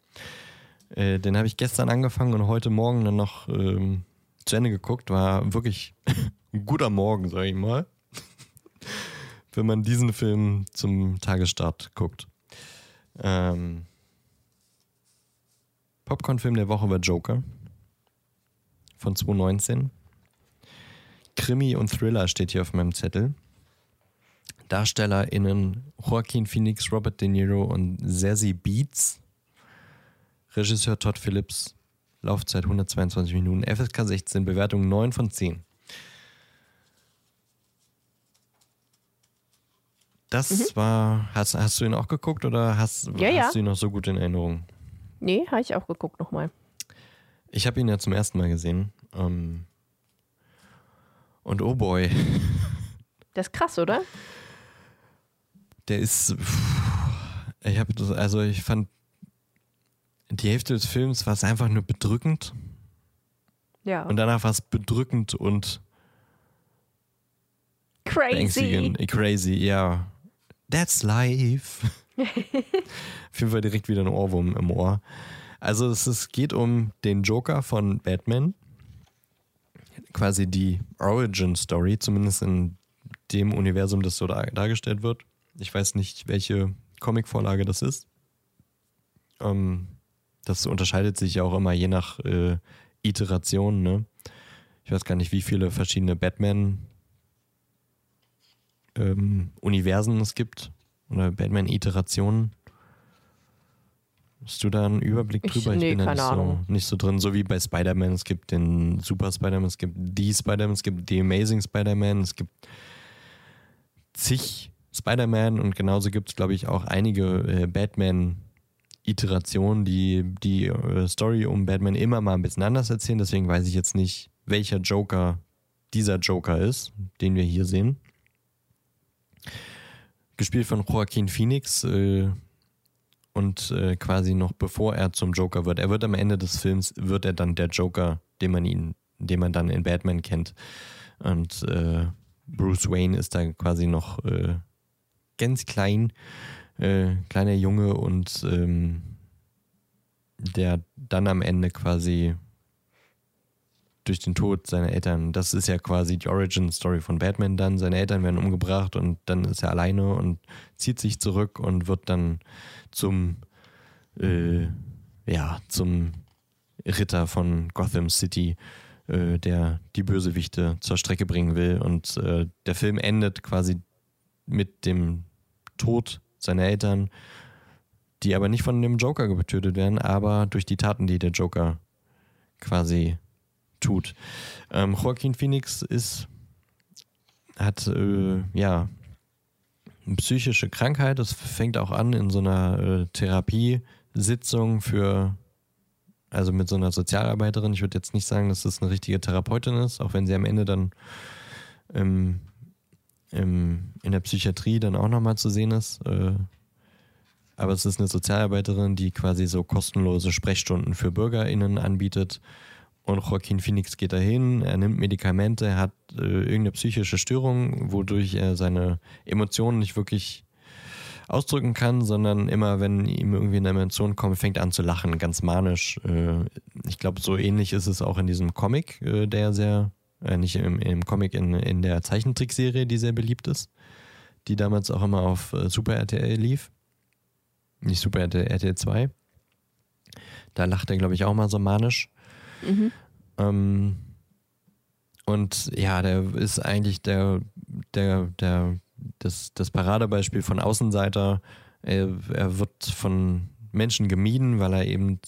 Äh, den habe ich gestern angefangen und heute Morgen dann noch ähm, zu Ende geguckt. War wirklich [LAUGHS] ein guter Morgen, sage ich mal. [LAUGHS] wenn man diesen Film zum Tagesstart guckt. Ähm, Popcorn-Film der Woche war Joker von 2019. Krimi und Thriller steht hier auf meinem Zettel. DarstellerInnen Joaquin Phoenix, Robert De Niro und Zazie Beats. Regisseur Todd Phillips. Laufzeit 122 Minuten. FSK 16, Bewertung 9 von 10. Das war. Hast, hast du ihn auch geguckt oder hast, Ja, ja. hast du ihn noch so gut in Erinnerung? Nee, habe ich auch geguckt nochmal. Ich habe ihn ja zum ersten Mal gesehen. Ähm, und oh boy, Das ist krass, oder? der ist. Ich habe also ich fand die Hälfte des Films war es einfach nur bedrückend Ja. und danach war es bedrückend und Crazy. Äh, Crazy, ja. That's life. [LAUGHS] Auf jeden Fall direkt wieder ein Ohrwurm im Ohr. Also es ist, geht um den Joker von Batman. Quasi die Origin Story, zumindest in dem Universum, das so dar dargestellt wird. Ich weiß nicht, welche Comicvorlage das ist. Ähm, das unterscheidet sich ja auch immer je nach äh, Iteration. Ne? Ich weiß gar nicht, wie viele verschiedene Batman ähm, es gibt oder Batman-Iterationen. Hast du da einen Überblick Ich- drüber? nee, bin da keine nicht so, nicht so drin. So wie bei Spider-Man. Es gibt den Super Spider-Man, es gibt die Spider-Man, es gibt die Amazing Spider-Man, es gibt zig Spider-Man und genauso gibt es, glaube ich, auch einige äh, Batman-Iterationen, die die äh, Story um Batman immer mal ein bisschen anders erzählen. Deswegen weiß ich jetzt nicht, welcher Joker dieser Joker ist, den wir hier sehen. Gespielt von Joaquin Phoenix äh, und äh, quasi noch bevor er zum Joker wird. Er wird am Ende des Films, wird er dann der Joker, den man ihn, den man dann in Batman kennt. Und äh, Bruce Wayne ist da quasi noch äh, ganz klein, äh, kleiner Junge und ähm, der dann am Ende quasi durch den Tod seiner Eltern, das ist ja quasi die Origin Story von Batman dann, seine Eltern werden umgebracht und dann ist er alleine und zieht sich zurück und wird dann zum äh, ja, zum Ritter von Gotham City, äh, der die Bösewichte zur Strecke bringen will. Und äh, der Film endet quasi mit dem Tod seiner Eltern, die aber nicht von dem Joker getötet werden, aber durch die Taten, die der Joker quasi tut. Ähm, Joaquin Phoenix ist, hat, äh, ja, eine psychische Krankheit. Das fängt auch an in so einer äh, Therapiesitzung für, also mit so einer Sozialarbeiterin. Ich würde jetzt nicht sagen, dass das eine richtige Therapeutin ist, auch wenn sie am Ende dann im, im, in der Psychiatrie dann auch nochmal zu sehen ist. Äh, aber es ist eine Sozialarbeiterin, die quasi so kostenlose Sprechstunden für BürgerInnen anbietet. Und Joaquin Phoenix geht dahin, er nimmt Medikamente, er hat äh, irgendeine psychische Störung, wodurch er seine Emotionen nicht wirklich ausdrücken kann, sondern immer, wenn ihm irgendwie eine Emotion kommt, fängt er an zu lachen, ganz manisch. Äh, ich glaube, so ähnlich ist es auch in diesem Comic, äh, der sehr, äh, nicht im, im Comic, in, in der Zeichentrickserie, die sehr beliebt ist, die damals auch immer auf äh, Super RTL lief. Nicht Super RTL, RTL 2. Da lacht er, glaube ich, auch mal so manisch. Mhm. Ähm, und ja, der ist eigentlich der, der, der, das, das Paradebeispiel von Außenseiter. Er, er wird von Menschen gemieden, weil er eben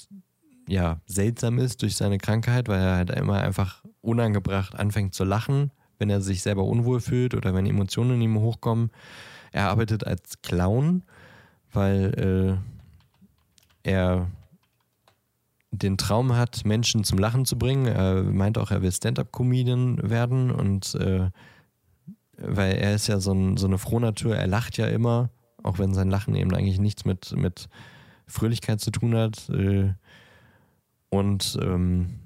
ja seltsam ist durch seine Krankheit, weil er halt immer einfach unangebracht anfängt zu lachen, wenn er sich selber unwohl fühlt oder wenn Emotionen in ihm hochkommen. Er arbeitet als Clown, weil äh, er den Traum hat, Menschen zum Lachen zu bringen. Er meint auch, er will Stand-up-Comedian werden und äh, weil er ist ja so, ein, so eine Frohnatur, er lacht ja immer, auch wenn sein Lachen eben eigentlich nichts mit, mit Fröhlichkeit zu tun hat. Äh, und ähm,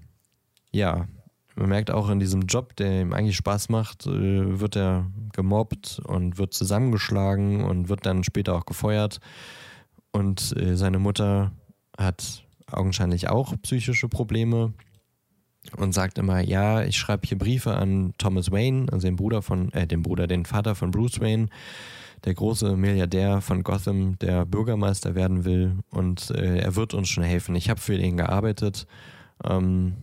ja, man merkt auch in diesem Job, der ihm eigentlich Spaß macht, äh, wird er gemobbt und wird zusammengeschlagen und wird dann später auch gefeuert. Und äh, seine Mutter hat augenscheinlich auch psychische Probleme und sagt immer, ja, ich schreibe hier Briefe an Thomas Wayne, also den Bruder von, äh, den Bruder, den Vater von Bruce Wayne, der große Milliardär von Gotham, der Bürgermeister werden will und äh, er wird uns schon helfen. Ich habe für ihn gearbeitet. Ähm,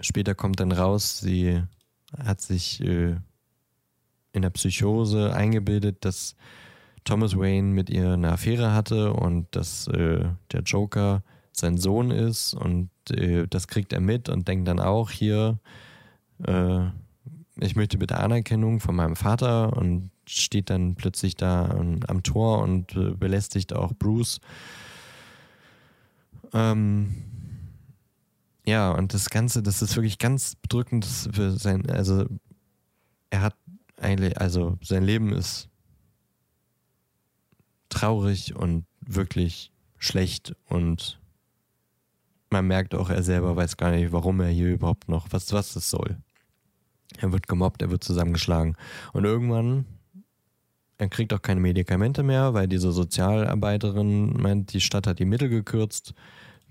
später kommt dann raus, sie hat sich äh, in der Psychose eingebildet, dass Thomas Wayne mit ihr eine Affäre hatte und dass äh, der Joker sein Sohn ist und äh, das kriegt er mit und denkt dann auch hier, äh, ich möchte bitte Anerkennung von meinem Vater und steht dann plötzlich da am, am Tor und äh, belästigt auch Bruce. Ähm, ja, und das Ganze, das ist wirklich ganz bedrückend für sein, also er hat eigentlich, also sein Leben ist traurig und wirklich schlecht und man merkt auch, er selber weiß gar nicht, warum er hier überhaupt noch, was, was das soll. Er wird gemobbt, er wird zusammengeschlagen. Und irgendwann, er kriegt auch keine Medikamente mehr, weil diese Sozialarbeiterin meint, die Stadt hat die Mittel gekürzt.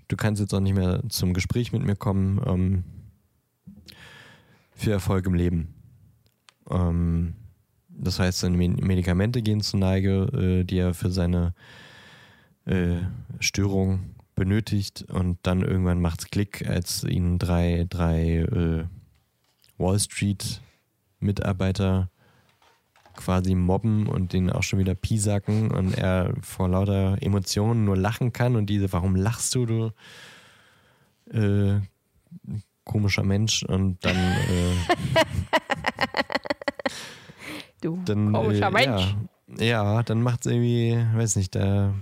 Du kannst jetzt auch nicht mehr zum Gespräch mit mir kommen. Ähm, für Erfolg im Leben. Ähm, das heißt, seine Medikamente gehen zu Neige, äh, die er für seine äh, Störung benötigt und dann irgendwann macht es Klick, als ihn drei, drei äh, Wall Street Mitarbeiter quasi mobben und den auch schon wieder piesacken und er vor lauter Emotionen nur lachen kann und diese, warum lachst du, du äh, komischer Mensch und dann äh, [LAUGHS] du dann, komischer äh, Mensch. Ja, ja dann macht es irgendwie, weiß nicht, da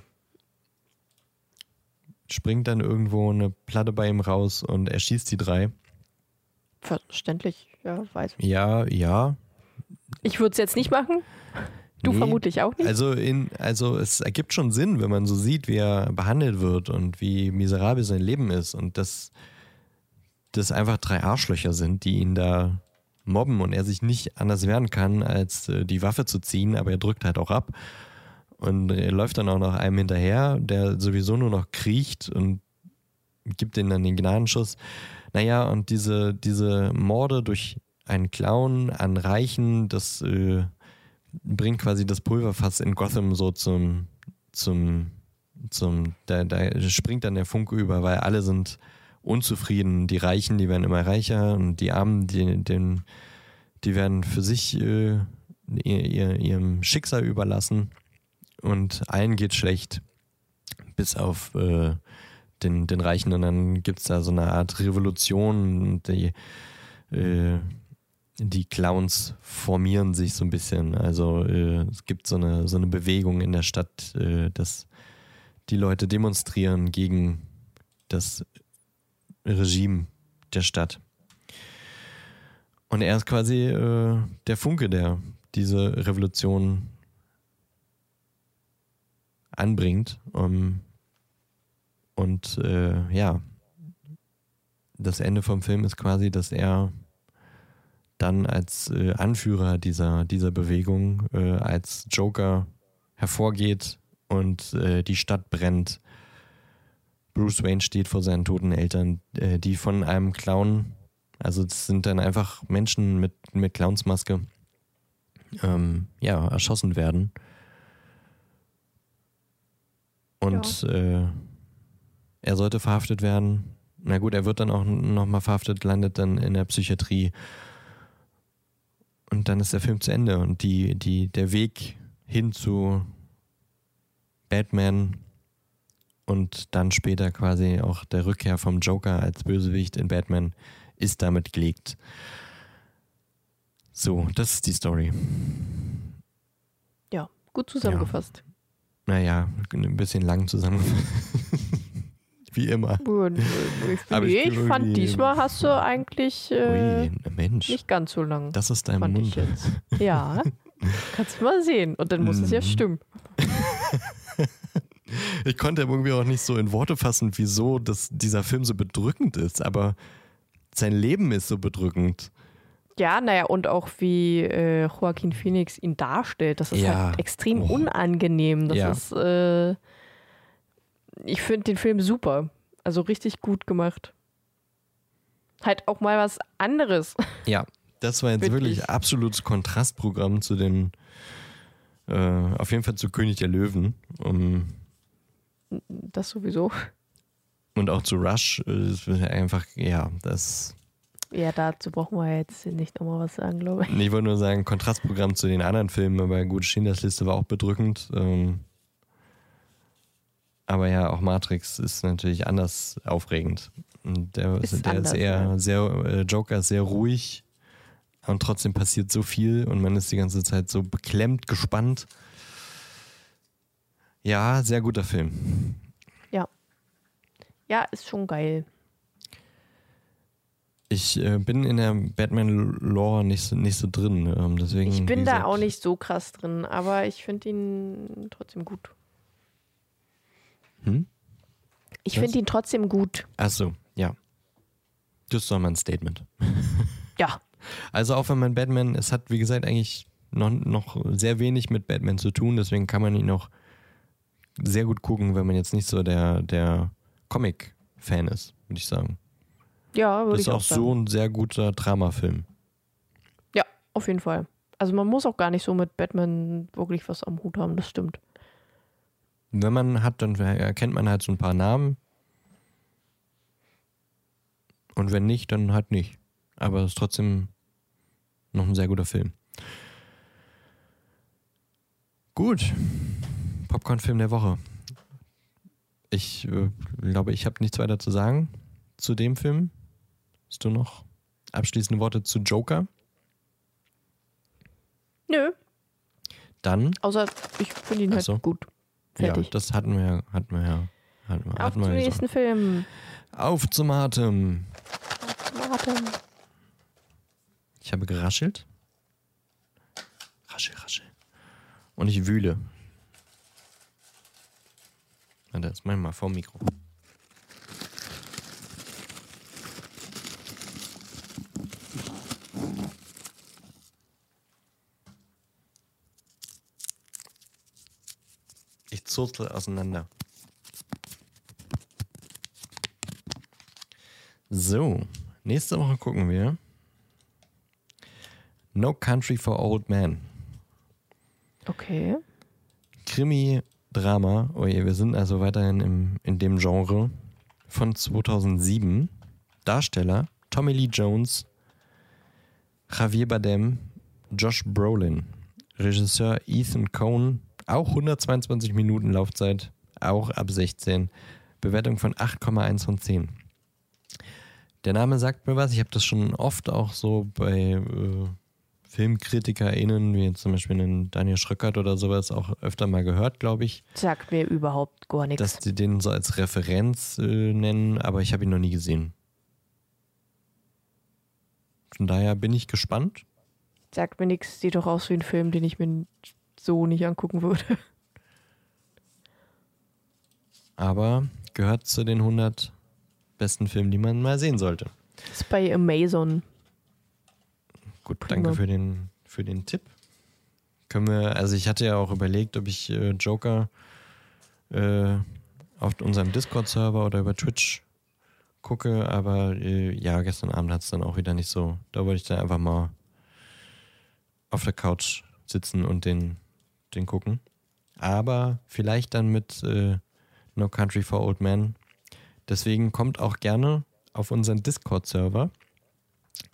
springt dann irgendwo eine Platte bei ihm raus und er schießt die drei. Verständlich, ja, weiß ich. Ja, ja. Ich würde es jetzt nicht machen. Du Nee. vermutlich auch nicht. Also, in, also es ergibt schon Sinn, wenn man so sieht, wie er behandelt wird und wie miserabel sein Leben ist und dass das einfach drei Arschlöcher sind, die ihn da mobben und er sich nicht anders wehren kann, als äh, die Waffe zu ziehen, aber er drückt halt auch ab. Und er läuft dann auch noch einem hinterher, der sowieso nur noch kriecht und gibt ihm dann den Gnadenschuss. Naja, und diese, diese Morde durch einen Clown an Reichen, das äh, bringt quasi das Pulverfass in Gotham so zum, zum, zum, da, da springt dann der Funke über, weil alle sind unzufrieden. Die Reichen, die werden immer reicher und die Armen, die, den, die werden für sich äh, ihr, ihr, ihrem Schicksal überlassen und allen geht schlecht, bis auf äh, den, den Reichen. Und dann gibt es da so eine Art Revolution und die, äh, die Clowns formieren sich so ein bisschen. Also äh, es gibt so eine, so eine Bewegung in der Stadt, äh, dass die Leute demonstrieren gegen das Regime der Stadt. Und er ist quasi äh, der Funke, der diese Revolution anbringt. Um, und äh, ja, das Ende vom Film ist quasi, dass er dann als äh, Anführer dieser, dieser Bewegung, äh, als Joker hervorgeht und äh, die Stadt brennt. Bruce Wayne steht vor seinen toten Eltern, äh, die von einem Clown, also das sind dann einfach Menschen mit, mit Clownsmaske, ähm, ja, erschossen werden. Und äh, er sollte verhaftet werden. Na gut, er wird dann auch nochmal verhaftet, landet dann in der Psychiatrie. Und dann ist der Film zu Ende. Und die, die, der Weg hin zu Batman und dann später quasi auch der Rückkehr vom Joker als Bösewicht in Batman ist damit gelegt. So, das ist die Story. Ja, gut zusammengefasst. Naja, ein bisschen lang zusammengefasst. [LAUGHS] Wie immer. Äh, Ich, [LAUGHS] ich nee, ich fand, diesmal hast du eigentlich äh, Mensch. nicht ganz so lang. Das ist dein Mund. [LAUGHS] Ja, kannst du mal sehen. Und dann muss es ja Mhm. stimmen. [LAUGHS] Ich konnte irgendwie auch nicht so in Worte fassen, wieso das, dieser Film so bedrückend ist, aber sein Leben ist so bedrückend. Ja, naja, und auch wie äh, Joaquin Phoenix ihn darstellt. Das ist Ja. halt extrem Oh. unangenehm. Das Ja. ist, äh, ich finde den Film super. Also richtig gut gemacht. Halt auch mal was anderes. [LAUGHS] Ja, das war jetzt Wirklich. wirklich absolutes Kontrastprogramm zu den, äh, auf jeden Fall zu König der Löwen um, Das sowieso. und auch zu Rush. äh, Das ist einfach, ja, das, Ja, dazu brauchen wir jetzt nicht nochmal was sagen, glaube ich. ich wollte nur sagen, Kontrastprogramm zu den anderen Filmen, aber gut, Schindlers Liste war auch bedrückend. Ähm, aber ja, auch Matrix ist natürlich anders aufregend. Und der Ist der anders, ist eher ja. sehr, äh, Joker ist sehr ruhig und trotzdem passiert so viel und man ist die ganze Zeit so beklemmt, gespannt. Ja, sehr guter Film. Ja, ist schon geil. Ich äh, bin in der Batman-Lore nicht, so- nicht so drin. Ähm, deswegen, Ich bin da gesagt, auch nicht so krass drin, aber ich finde ihn trotzdem gut. Hm? Ich finde ihn trotzdem gut. Achso, ja. Das ist doch mal ein Statement. Ja. Also auch wenn man Batman, es hat wie gesagt eigentlich noch, noch sehr wenig mit Batman zu tun, deswegen kann man ihn auch sehr gut gucken, wenn man jetzt nicht so der, der Comic-Fan ist, würde ich sagen. Ja, würde Das ich ist auch auch sagen. so ein sehr guter Dramafilm. Ja, auf jeden Fall. Also man muss auch gar nicht so mit Batman wirklich was am Hut haben, das stimmt. Wenn man hat, dann erkennt man halt so ein paar Namen. Und wenn nicht, dann halt nicht. Aber es ist trotzdem noch ein sehr guter Film. Gut. Popcorn-Film der Woche. Ich äh, glaube, ich habe nichts weiter zu sagen zu dem Film. Hast du noch abschließende Worte zu Joker? Nö, Dann, außer ich finde ihn halt so. gut. Ja, Fertig. das hatten wir ja, hatten wir ja. Hatten wir, Auf hatten zum wir ja gesagt. nächsten Film. Auf zum Atem. Warte. Ich habe geraschelt. Raschel, raschel. Und ich wühle. Warte, jetzt mach ich mal vor Mikro. Zurzel auseinander. So, nächste Woche gucken wir No Country for Old Men. Okay. Krimi, Drama. Oh je, wir sind also weiterhin im, in dem Genre von 2007. Darsteller Tommy Lee Jones, Javier Bardem, Josh Brolin. Regisseur Ethan Cohn, auch 122 Minuten Laufzeit, auch ab 16. Bewertung von 8,1 von 10. Der Name sagt mir was. Ich habe das schon oft auch so bei äh, FilmkritikerInnen, wie zum Beispiel einen Daniel Schröckert oder sowas, auch öfter mal gehört, glaube ich, Sagt mir überhaupt gar nichts. dass die den so als Referenz äh, nennen, aber ich habe ihn noch nie gesehen. Von daher bin ich gespannt. Sagt mir nichts. Sieht doch aus wie ein Film, den ich mir so nicht angucken würde. Aber gehört zu den 100 besten Filmen, die man mal sehen sollte. ist bei Amazon. Gut, Prima. danke für den, für den Tipp. Können wir, also ich hatte ja auch überlegt, ob ich äh, Joker äh, auf unserem Discord-Server oder über Twitch gucke, aber äh, ja, gestern Abend hat es dann auch wieder nicht so. Da wollte ich dann einfach mal auf der Couch sitzen und den, den gucken. Aber vielleicht dann mit äh, No Country for Old Men. Deswegen kommt auch gerne auf unseren Discord-Server.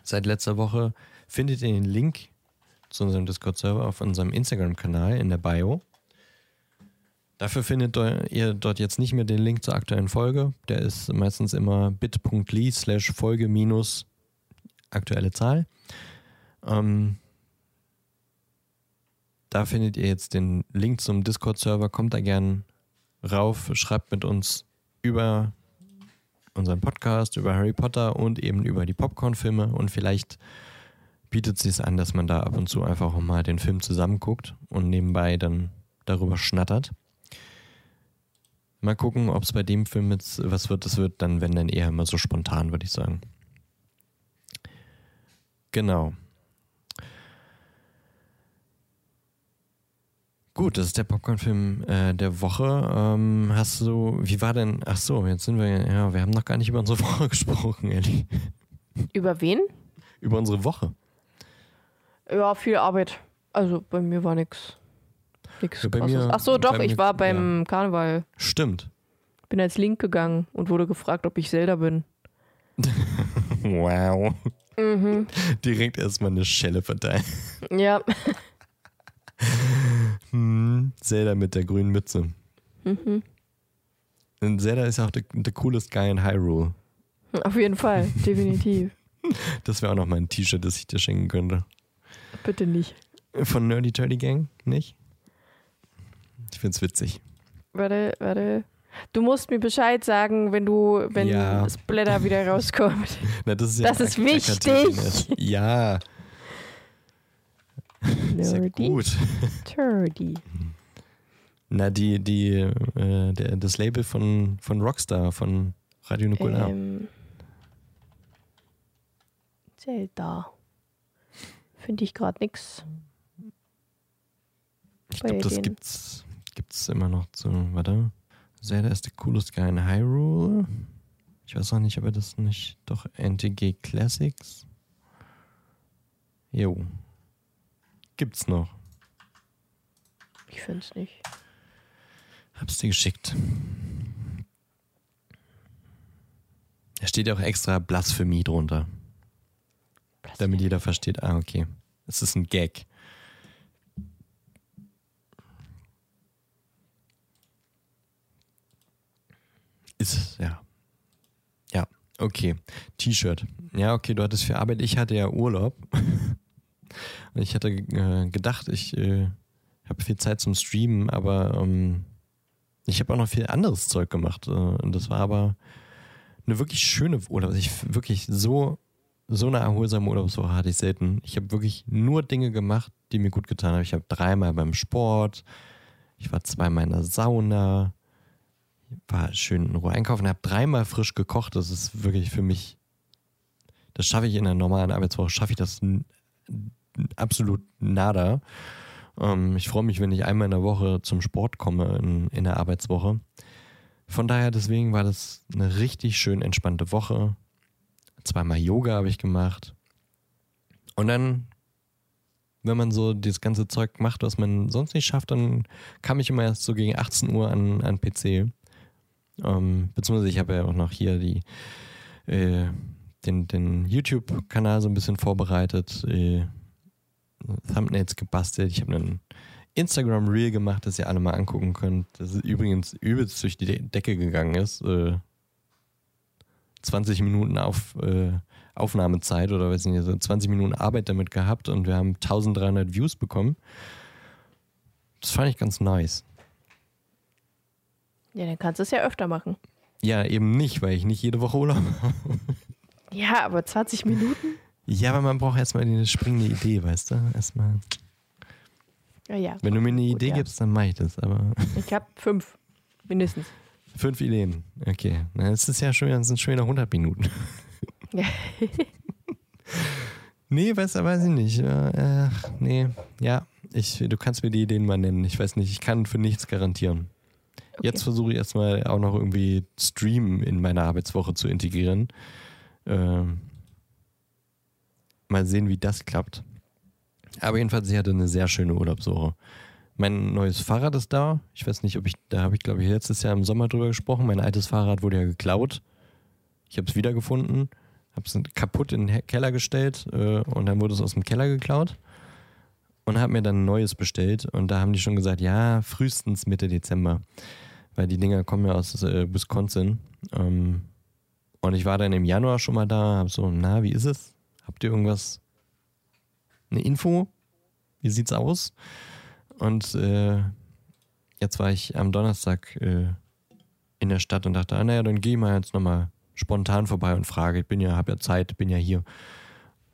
Seit letzter Woche findet ihr den Link zu unserem Discord-Server auf unserem Instagram-Kanal in der Bio. Dafür findet ihr dort jetzt nicht mehr den Link zur aktuellen Folge. Der ist meistens immer bit.ly slash Folge minus aktuelle Zahl. Ähm, da findet ihr jetzt den Link zum Discord-Server. Kommt da gern rauf, schreibt mit uns über unseren Podcast, über Harry Potter und eben über die Popcorn-Filme und vielleicht bietet es sich an, dass man da ab und zu einfach mal den Film zusammenguckt und nebenbei dann darüber schnattert. Mal gucken, ob es bei dem Film jetzt was wird. Das wird dann, wenn dann eher immer so spontan, würde ich sagen. Genau. Gut, das ist der Popcorn-Film äh, der Woche. Ähm, hast du, wie war denn, ach so, jetzt sind wir, ja, wir haben noch gar nicht über unsere [LAUGHS] Woche gesprochen, Ellie. Über wen? Über unsere Woche. Ja, viel Arbeit. Also bei mir war nix. Nix Ja, mir- Ach so, doch, ich war beim Karneval. Stimmt. Bin als Link gegangen und wurde gefragt, ob ich Zelda bin. [LAUGHS] Wow. Mhm. Direkt erstmal eine Schelle verteilen. Ja. [LAUGHS] [LAUGHS] Hm, Zelda mit der grünen Mütze. Mhm. Und Zelda ist auch der, der coolest guy in Hyrule. Auf jeden Fall, definitiv. [LAUGHS] Das wäre auch noch mal ein T-Shirt, das ich dir schenken könnte. Bitte nicht. Von Nerdy Turdy Gang, nicht? Ich find's witzig. Warte, warte. Du musst mir Bescheid sagen, wenn du, wenn Ja. Splatter wieder rauskommt. [LAUGHS] Na, das ist, ja Das ist wichtig. Ja, ist ja gut. Turdy. Na, die, die, äh, der, das Label von, von Rockstar, von Radio Nukular. Ähm, Zelda. Finde ich gerade nix. ich glaube, das gibt's, gibt's immer noch zu. Warte. Zelda ist der coolest guy in Hyrule. Ich weiß auch nicht, ob er das nicht. Doch, NTG Classics. Jo. Gibt's noch. Ich finde es nicht. Hab's dir geschickt. Da steht ja auch extra Blasphemie drunter, damit jeder versteht, ah, okay. Es ist ein Gag. Ist es, ja. Ja, okay. T-Shirt. Ja, okay, du hattest viel Arbeit. Ich hatte ja Urlaub. [LAUGHS] Ich hatte äh, gedacht, ich äh, habe viel Zeit zum Streamen, aber ähm, ich habe auch noch viel anderes Zeug gemacht. Äh, und das war aber eine wirklich schöne Urlaub. Ich wirklich so, so eine erholsame Urlaubswoche hatte ich selten. Ich habe wirklich nur Dinge gemacht, die mir gut getan haben. Ich habe dreimal beim Sport, ich war zweimal in der Sauna, war schön in Ruhe einkaufen, habe dreimal frisch gekocht. Das ist wirklich für mich, das schaffe ich in einer normalen Arbeitswoche, schaffe ich das absolut nada. Ähm, ich freue mich, wenn ich einmal in der Woche zum Sport komme in, in der Arbeitswoche. Von daher, deswegen war das eine richtig schön entspannte Woche. Zweimal Yoga habe ich gemacht. Und dann, wenn man so das ganze Zeug macht, was man sonst nicht schafft, dann kam ich immer erst so gegen 18 Uhr an, an PC. Ähm, beziehungsweise ich habe ja auch noch hier die, äh, den, den YouTube-Kanal so ein bisschen vorbereitet, äh, Thumbnails gebastelt. Ich habe einen Instagram Reel gemacht, das ihr alle mal angucken könnt. Das ist übrigens übelst durch die De- Decke gegangen ist. Äh, 20 Minuten auf, äh, Aufnahmezeit oder weiß nicht, so 20 Minuten Arbeit damit gehabt und wir haben 1300 Views bekommen. Das fand ich ganz nice. Ja, dann kannst du es ja öfter machen. Ja, eben nicht, weil ich nicht jede Woche Urlaub [LAUGHS] habe. Ja, aber 20 Minuten? Ja, aber man braucht erstmal eine springende Idee, weißt du? Erstmal. Ja, ja. Wenn du mir eine Gut, Idee ja. gibst, dann mache ich das. Aber [LAUGHS] Ich habe fünf. Mindestens. fünf Ideen. Okay. Na, das ist ja schon, das sind schon wieder 100 Minuten. Ja. [LAUGHS] Nee, weiß, weiß ich nicht. Äh, Ach, nee. Ja, ich, du kannst mir die Ideen mal nennen. Ich weiß nicht, ich kann für nichts garantieren. Okay. Jetzt versuche ich erstmal auch noch irgendwie Stream in meine Arbeitswoche zu integrieren. Ähm, mal sehen, wie das klappt. Aber jedenfalls, ich hatte eine sehr schöne Urlaubswoche. Mein neues Fahrrad ist da. Ich weiß nicht, ob ich, da habe ich glaube ich letztes Jahr im Sommer drüber gesprochen. Mein altes Fahrrad wurde ja geklaut. Ich habe es wiedergefunden, habe es kaputt in den Keller gestellt äh, und dann wurde es aus dem Keller geklaut und habe mir dann ein neues bestellt und da haben die schon gesagt, ja, frühestens Mitte Dezember, weil die Dinger kommen ja aus äh, Wisconsin. Ähm, und ich war dann im Januar schon mal da, habe so, na, wie ist es? Habt ihr irgendwas, eine Info? Wie sieht's aus? Und äh, jetzt war ich am Donnerstag äh, in der Stadt und dachte, ah, naja, dann gehe ich mal jetzt nochmal spontan vorbei und frage. Ich bin ja, habe ja Zeit, bin ja hier.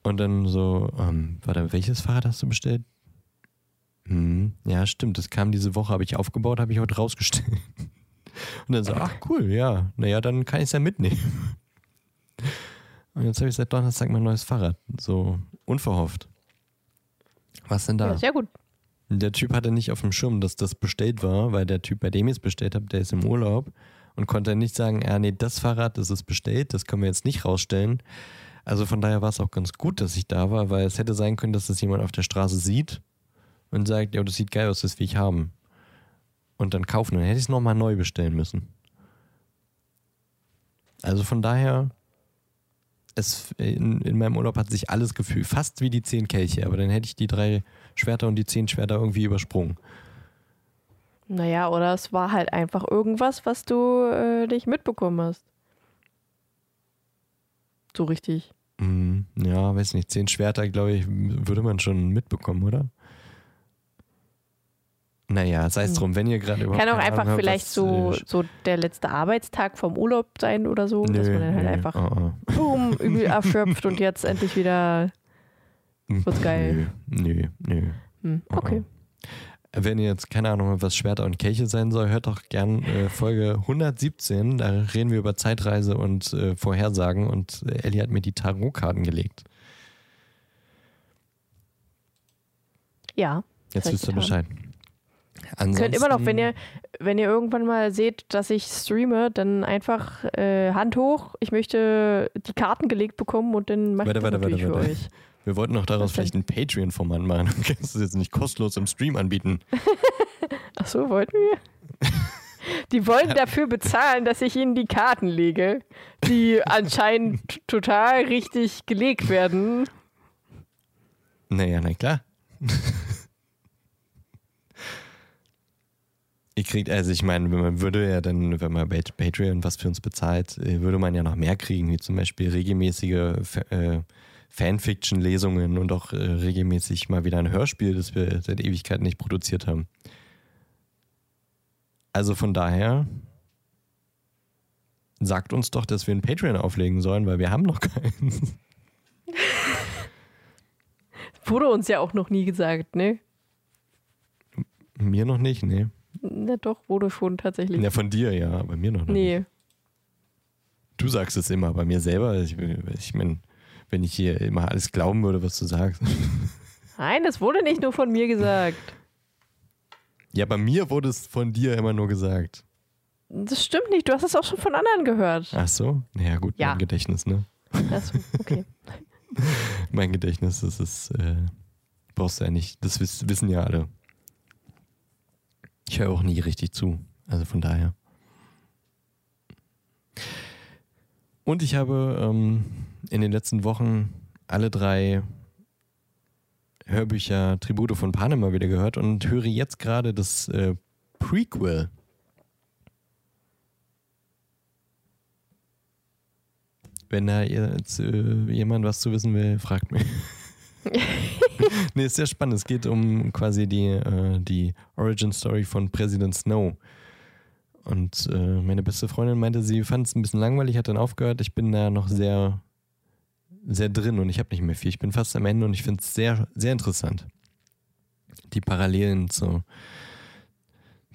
Und dann so, ähm, warte, welches Fahrrad hast du bestellt? Hm, ja, stimmt, das kam diese Woche, habe ich aufgebaut, habe ich heute rausgestellt. [LAUGHS] Und dann so, ach cool, ja, naja, dann kann ich es ja mitnehmen. Und jetzt habe ich seit Donnerstag mein neues Fahrrad. So unverhofft. Was denn da? Ja, sehr gut. Der Typ hatte nicht auf dem Schirm, dass das bestellt war, weil der Typ, bei dem ich es bestellt habe, der ist im Urlaub und konnte nicht sagen, ja, nee, das Fahrrad, das ist bestellt, das können wir jetzt nicht rausstellen. Also von daher war es auch ganz gut, dass ich da war, weil es hätte sein können, dass das jemand auf der Straße sieht und sagt, ja, das sieht geil aus, das will ich haben. Und dann kaufen. Dann hätte ich es nochmal neu bestellen müssen. Also von daher, es, in, in meinem Urlaub hat sich alles gefühlt, fast wie die zehn Kelche, aber dann hätte ich die drei Schwerter und die zehn Schwerter irgendwie übersprungen. Naja, oder es war halt einfach irgendwas, was du äh, nicht mitbekommen hast. So richtig. Mm, ja, weiß nicht, zehn Schwerter, glaube ich, würde man schon mitbekommen, oder? Naja, sei es drum, wenn ihr gerade überhaupt. Kann auch einfach Ahnung vielleicht so, so der letzte Arbeitstag vom Urlaub sein oder so, dass nö, man dann halt nö, einfach oh, oh. boom, übel erschöpft und jetzt endlich wieder. Wird's geil. Nö, nö, nö. Hm, Oh, okay. Wenn ihr jetzt keine Ahnung was Schwerter und Kelche sein soll, hört doch gern äh, Folge 117. Da reden wir über Zeitreise und äh, Vorhersagen und äh, Ellie hat mir die Tarotkarten gelegt. Ja. Jetzt wisst ihr getan. Bescheid. Ihr Ansonsten, könnt immer noch, wenn ihr, wenn ihr irgendwann mal seht, dass ich streame, dann einfach äh, Hand hoch. Ich möchte die Karten gelegt bekommen und dann mache ich das warte, warte, für warte. euch. Wir wollten noch daraus vielleicht ein Patreon-Format machen. Du kannst es jetzt nicht kostenlos im Stream anbieten. [LAUGHS] Ach so, wollten wir? Die wollen dafür bezahlen, dass ich ihnen die Karten lege, die [LAUGHS] anscheinend total richtig gelegt werden. Naja, na klar. Ihr kriegt, also ich meine, man würde ja dann, wenn man bei Patreon was für uns bezahlt, äh, würde man ja noch mehr kriegen, wie zum Beispiel regelmäßige äh, Fanfiction-Lesungen und auch äh, regelmäßig mal wieder ein Hörspiel, das wir seit Ewigkeiten nicht produziert haben. Also von daher sagt uns doch, dass wir ein Patreon auflegen sollen, weil wir haben noch keinen. [LAUGHS] Wurde uns ja auch noch nie gesagt, ne? Mir noch nicht, nee. Na doch, wurde schon tatsächlich. Ja, von dir ja, aber mir noch nicht. nee. Du sagst es immer, bei mir selber, ich, ich meine, wenn ich hier immer alles glauben würde, was du sagst. [LAUGHS] Nein, das wurde nicht nur von mir gesagt. Ja, bei mir wurde es von dir immer nur gesagt. Das stimmt nicht, du hast es auch schon von anderen gehört. Ach so? Naja, gut, Ja. mein Gedächtnis, ne? Achso, okay. [LAUGHS] Mein Gedächtnis, das ist, äh, brauchst du ja nicht, das wiss, wissen ja alle. Ich höre auch nie richtig zu, also von daher. Und ich habe ähm, in den letzten Wochen alle drei Hörbücher Tribute von Panem mal wieder gehört und höre jetzt gerade das äh, Prequel. Wenn da jetzt äh, jemand was zu wissen will, fragt mich. [LAUGHS] nee, ist sehr spannend. Es geht um quasi die, äh, die Origin Story von Präsident Snow. Und äh, meine beste Freundin meinte, sie fand es ein bisschen langweilig, hat dann aufgehört. Ich bin da noch sehr, sehr drin und ich habe nicht mehr viel. Ich bin fast am Ende und ich finde es sehr, sehr interessant. Die Parallelen zu,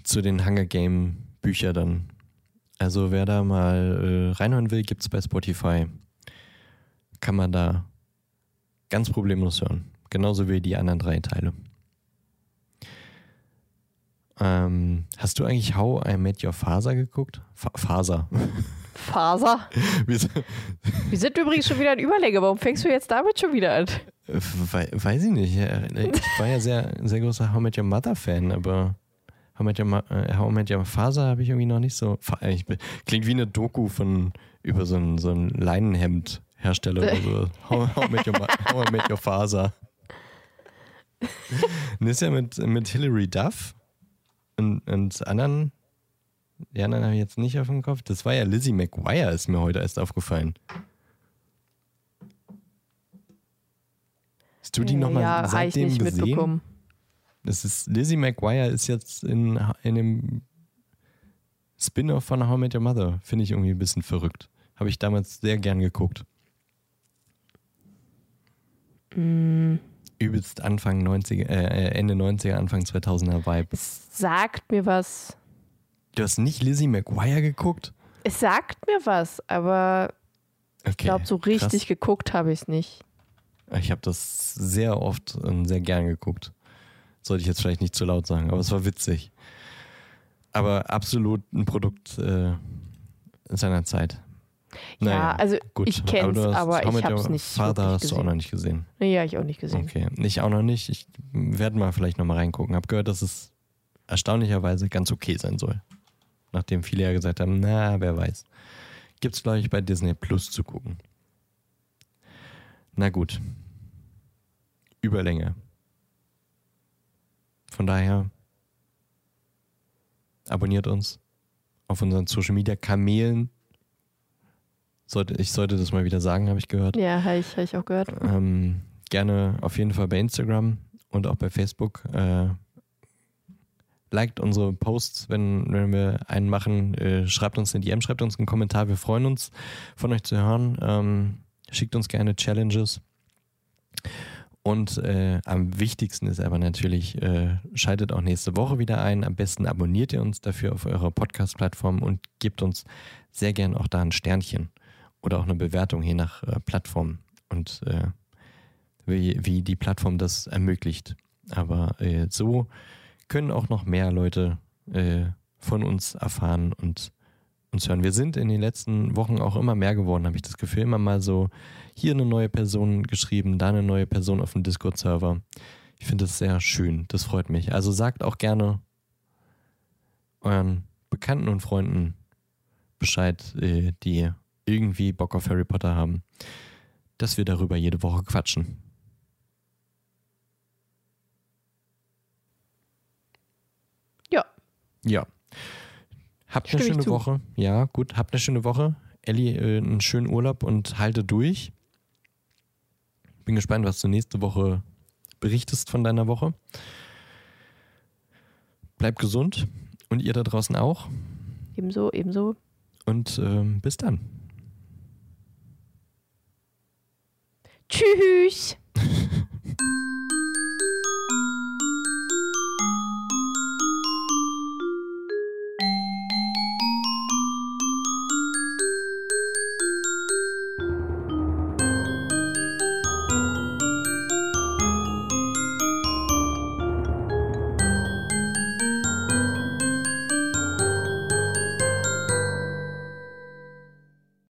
zu den Hunger Game Büchern dann. Also wer da mal äh, reinhören will, gibt es bei Spotify. Kann man da ganz problemlos hören. Genauso wie die anderen drei Teile. Ähm, hast du eigentlich How I Met Your Father geguckt? Fa Faser. [LAUGHS] Faser. [LAUGHS] Wieso? Wir sind übrigens schon wieder in Überlänge. Warum fängst du jetzt damit schon wieder an? We weiß ich nicht. Ich war ja sehr, sehr großer How I Met Your Mother Fan, aber How I Met Your, Ma äh, How I Met Your Father habe ich irgendwie noch nicht so. Klingt wie eine Doku von über so ein, so ein Leinenhemd-Hersteller oder so. How, how, I Met Your, How I Met Your Father. [LAUGHS] Und das ist ja mit, mit Hilary Duff und, und anderen. Die anderen habe ich jetzt nicht auf dem Kopf. Das war ja Lizzie McGuire, ist mir heute erst aufgefallen. Hast du die nochmal ja, seitdem nicht gesehen? Das ist, Lizzie McGuire ist jetzt in, in dem Spin-off von How I Met Your Mother. Finde ich irgendwie ein bisschen verrückt. Habe ich damals sehr gern geguckt. Mm, Übelst Anfang 90er, äh, Ende 90er, Anfang 2000er Vibe. es sagt mir was. Du hast nicht Lizzie McGuire geguckt? Es sagt mir was, aber Okay. ich glaube, so richtig geguckt habe ich es nicht. Krass. Ich habe das sehr oft und sehr gern geguckt. Sollte ich jetzt vielleicht nicht zu laut sagen, aber es war witzig. Aber absolut ein Produkt äh, seiner Zeit. Ja, also gut. ich kenne es, aber ich habe es nicht Vater hast du auch gesehen. noch nicht gesehen. Ja, ich auch nicht gesehen. Okay, ich auch noch nicht. Ich werde mal vielleicht noch mal reingucken. Hab gehört, dass es erstaunlicherweise ganz okay sein soll. Nachdem viele ja gesagt haben, na, wer weiß. Gibt's, glaube ich, bei Disney Plus zu gucken. Na gut. Überlänge. Von daher abonniert uns auf unseren Social Media Kanälen. Sollte, ich sollte das mal wieder sagen, habe ich gehört. Ja, habe ich, hab ich auch gehört. Ähm, gerne auf jeden Fall bei Instagram und auch bei Facebook. Äh, liked unsere Posts, wenn, wenn wir einen machen. Äh, schreibt uns eine DM, schreibt uns einen Kommentar. Wir freuen uns, von euch zu hören. Ähm, schickt uns gerne Challenges. Und äh, am wichtigsten ist aber natürlich, äh, schaltet auch nächste Woche wieder ein. Am besten abonniert ihr uns dafür auf eurer Podcast-Plattform und gebt uns sehr gern auch da ein Sternchen oder auch eine Bewertung je nach äh, Plattform und äh, wie, wie die Plattform das ermöglicht. Aber äh, so können auch noch mehr Leute äh, von uns erfahren und uns hören. Wir sind in den letzten Wochen auch immer mehr geworden, habe ich das Gefühl. Immer mal so hier eine neue Person geschrieben, da eine neue Person auf dem Discord-Server. Ich finde das sehr schön. Das freut mich. Also sagt auch gerne euren Bekannten und Freunden Bescheid, äh, die irgendwie Bock auf Harry Potter haben, dass wir darüber jede Woche quatschen. Ja. Ja. Habt eine Stimme ich schöne. Woche. Ja, gut. Habt eine schöne Woche. Elli, äh, einen schönen Urlaub und halte durch. Bin gespannt, was du nächste Woche berichtest von deiner Woche. Bleib gesund und ihr da draußen auch. Ebenso, ebenso. Und ähm, bis dann. Tschüss. [LAUGHS]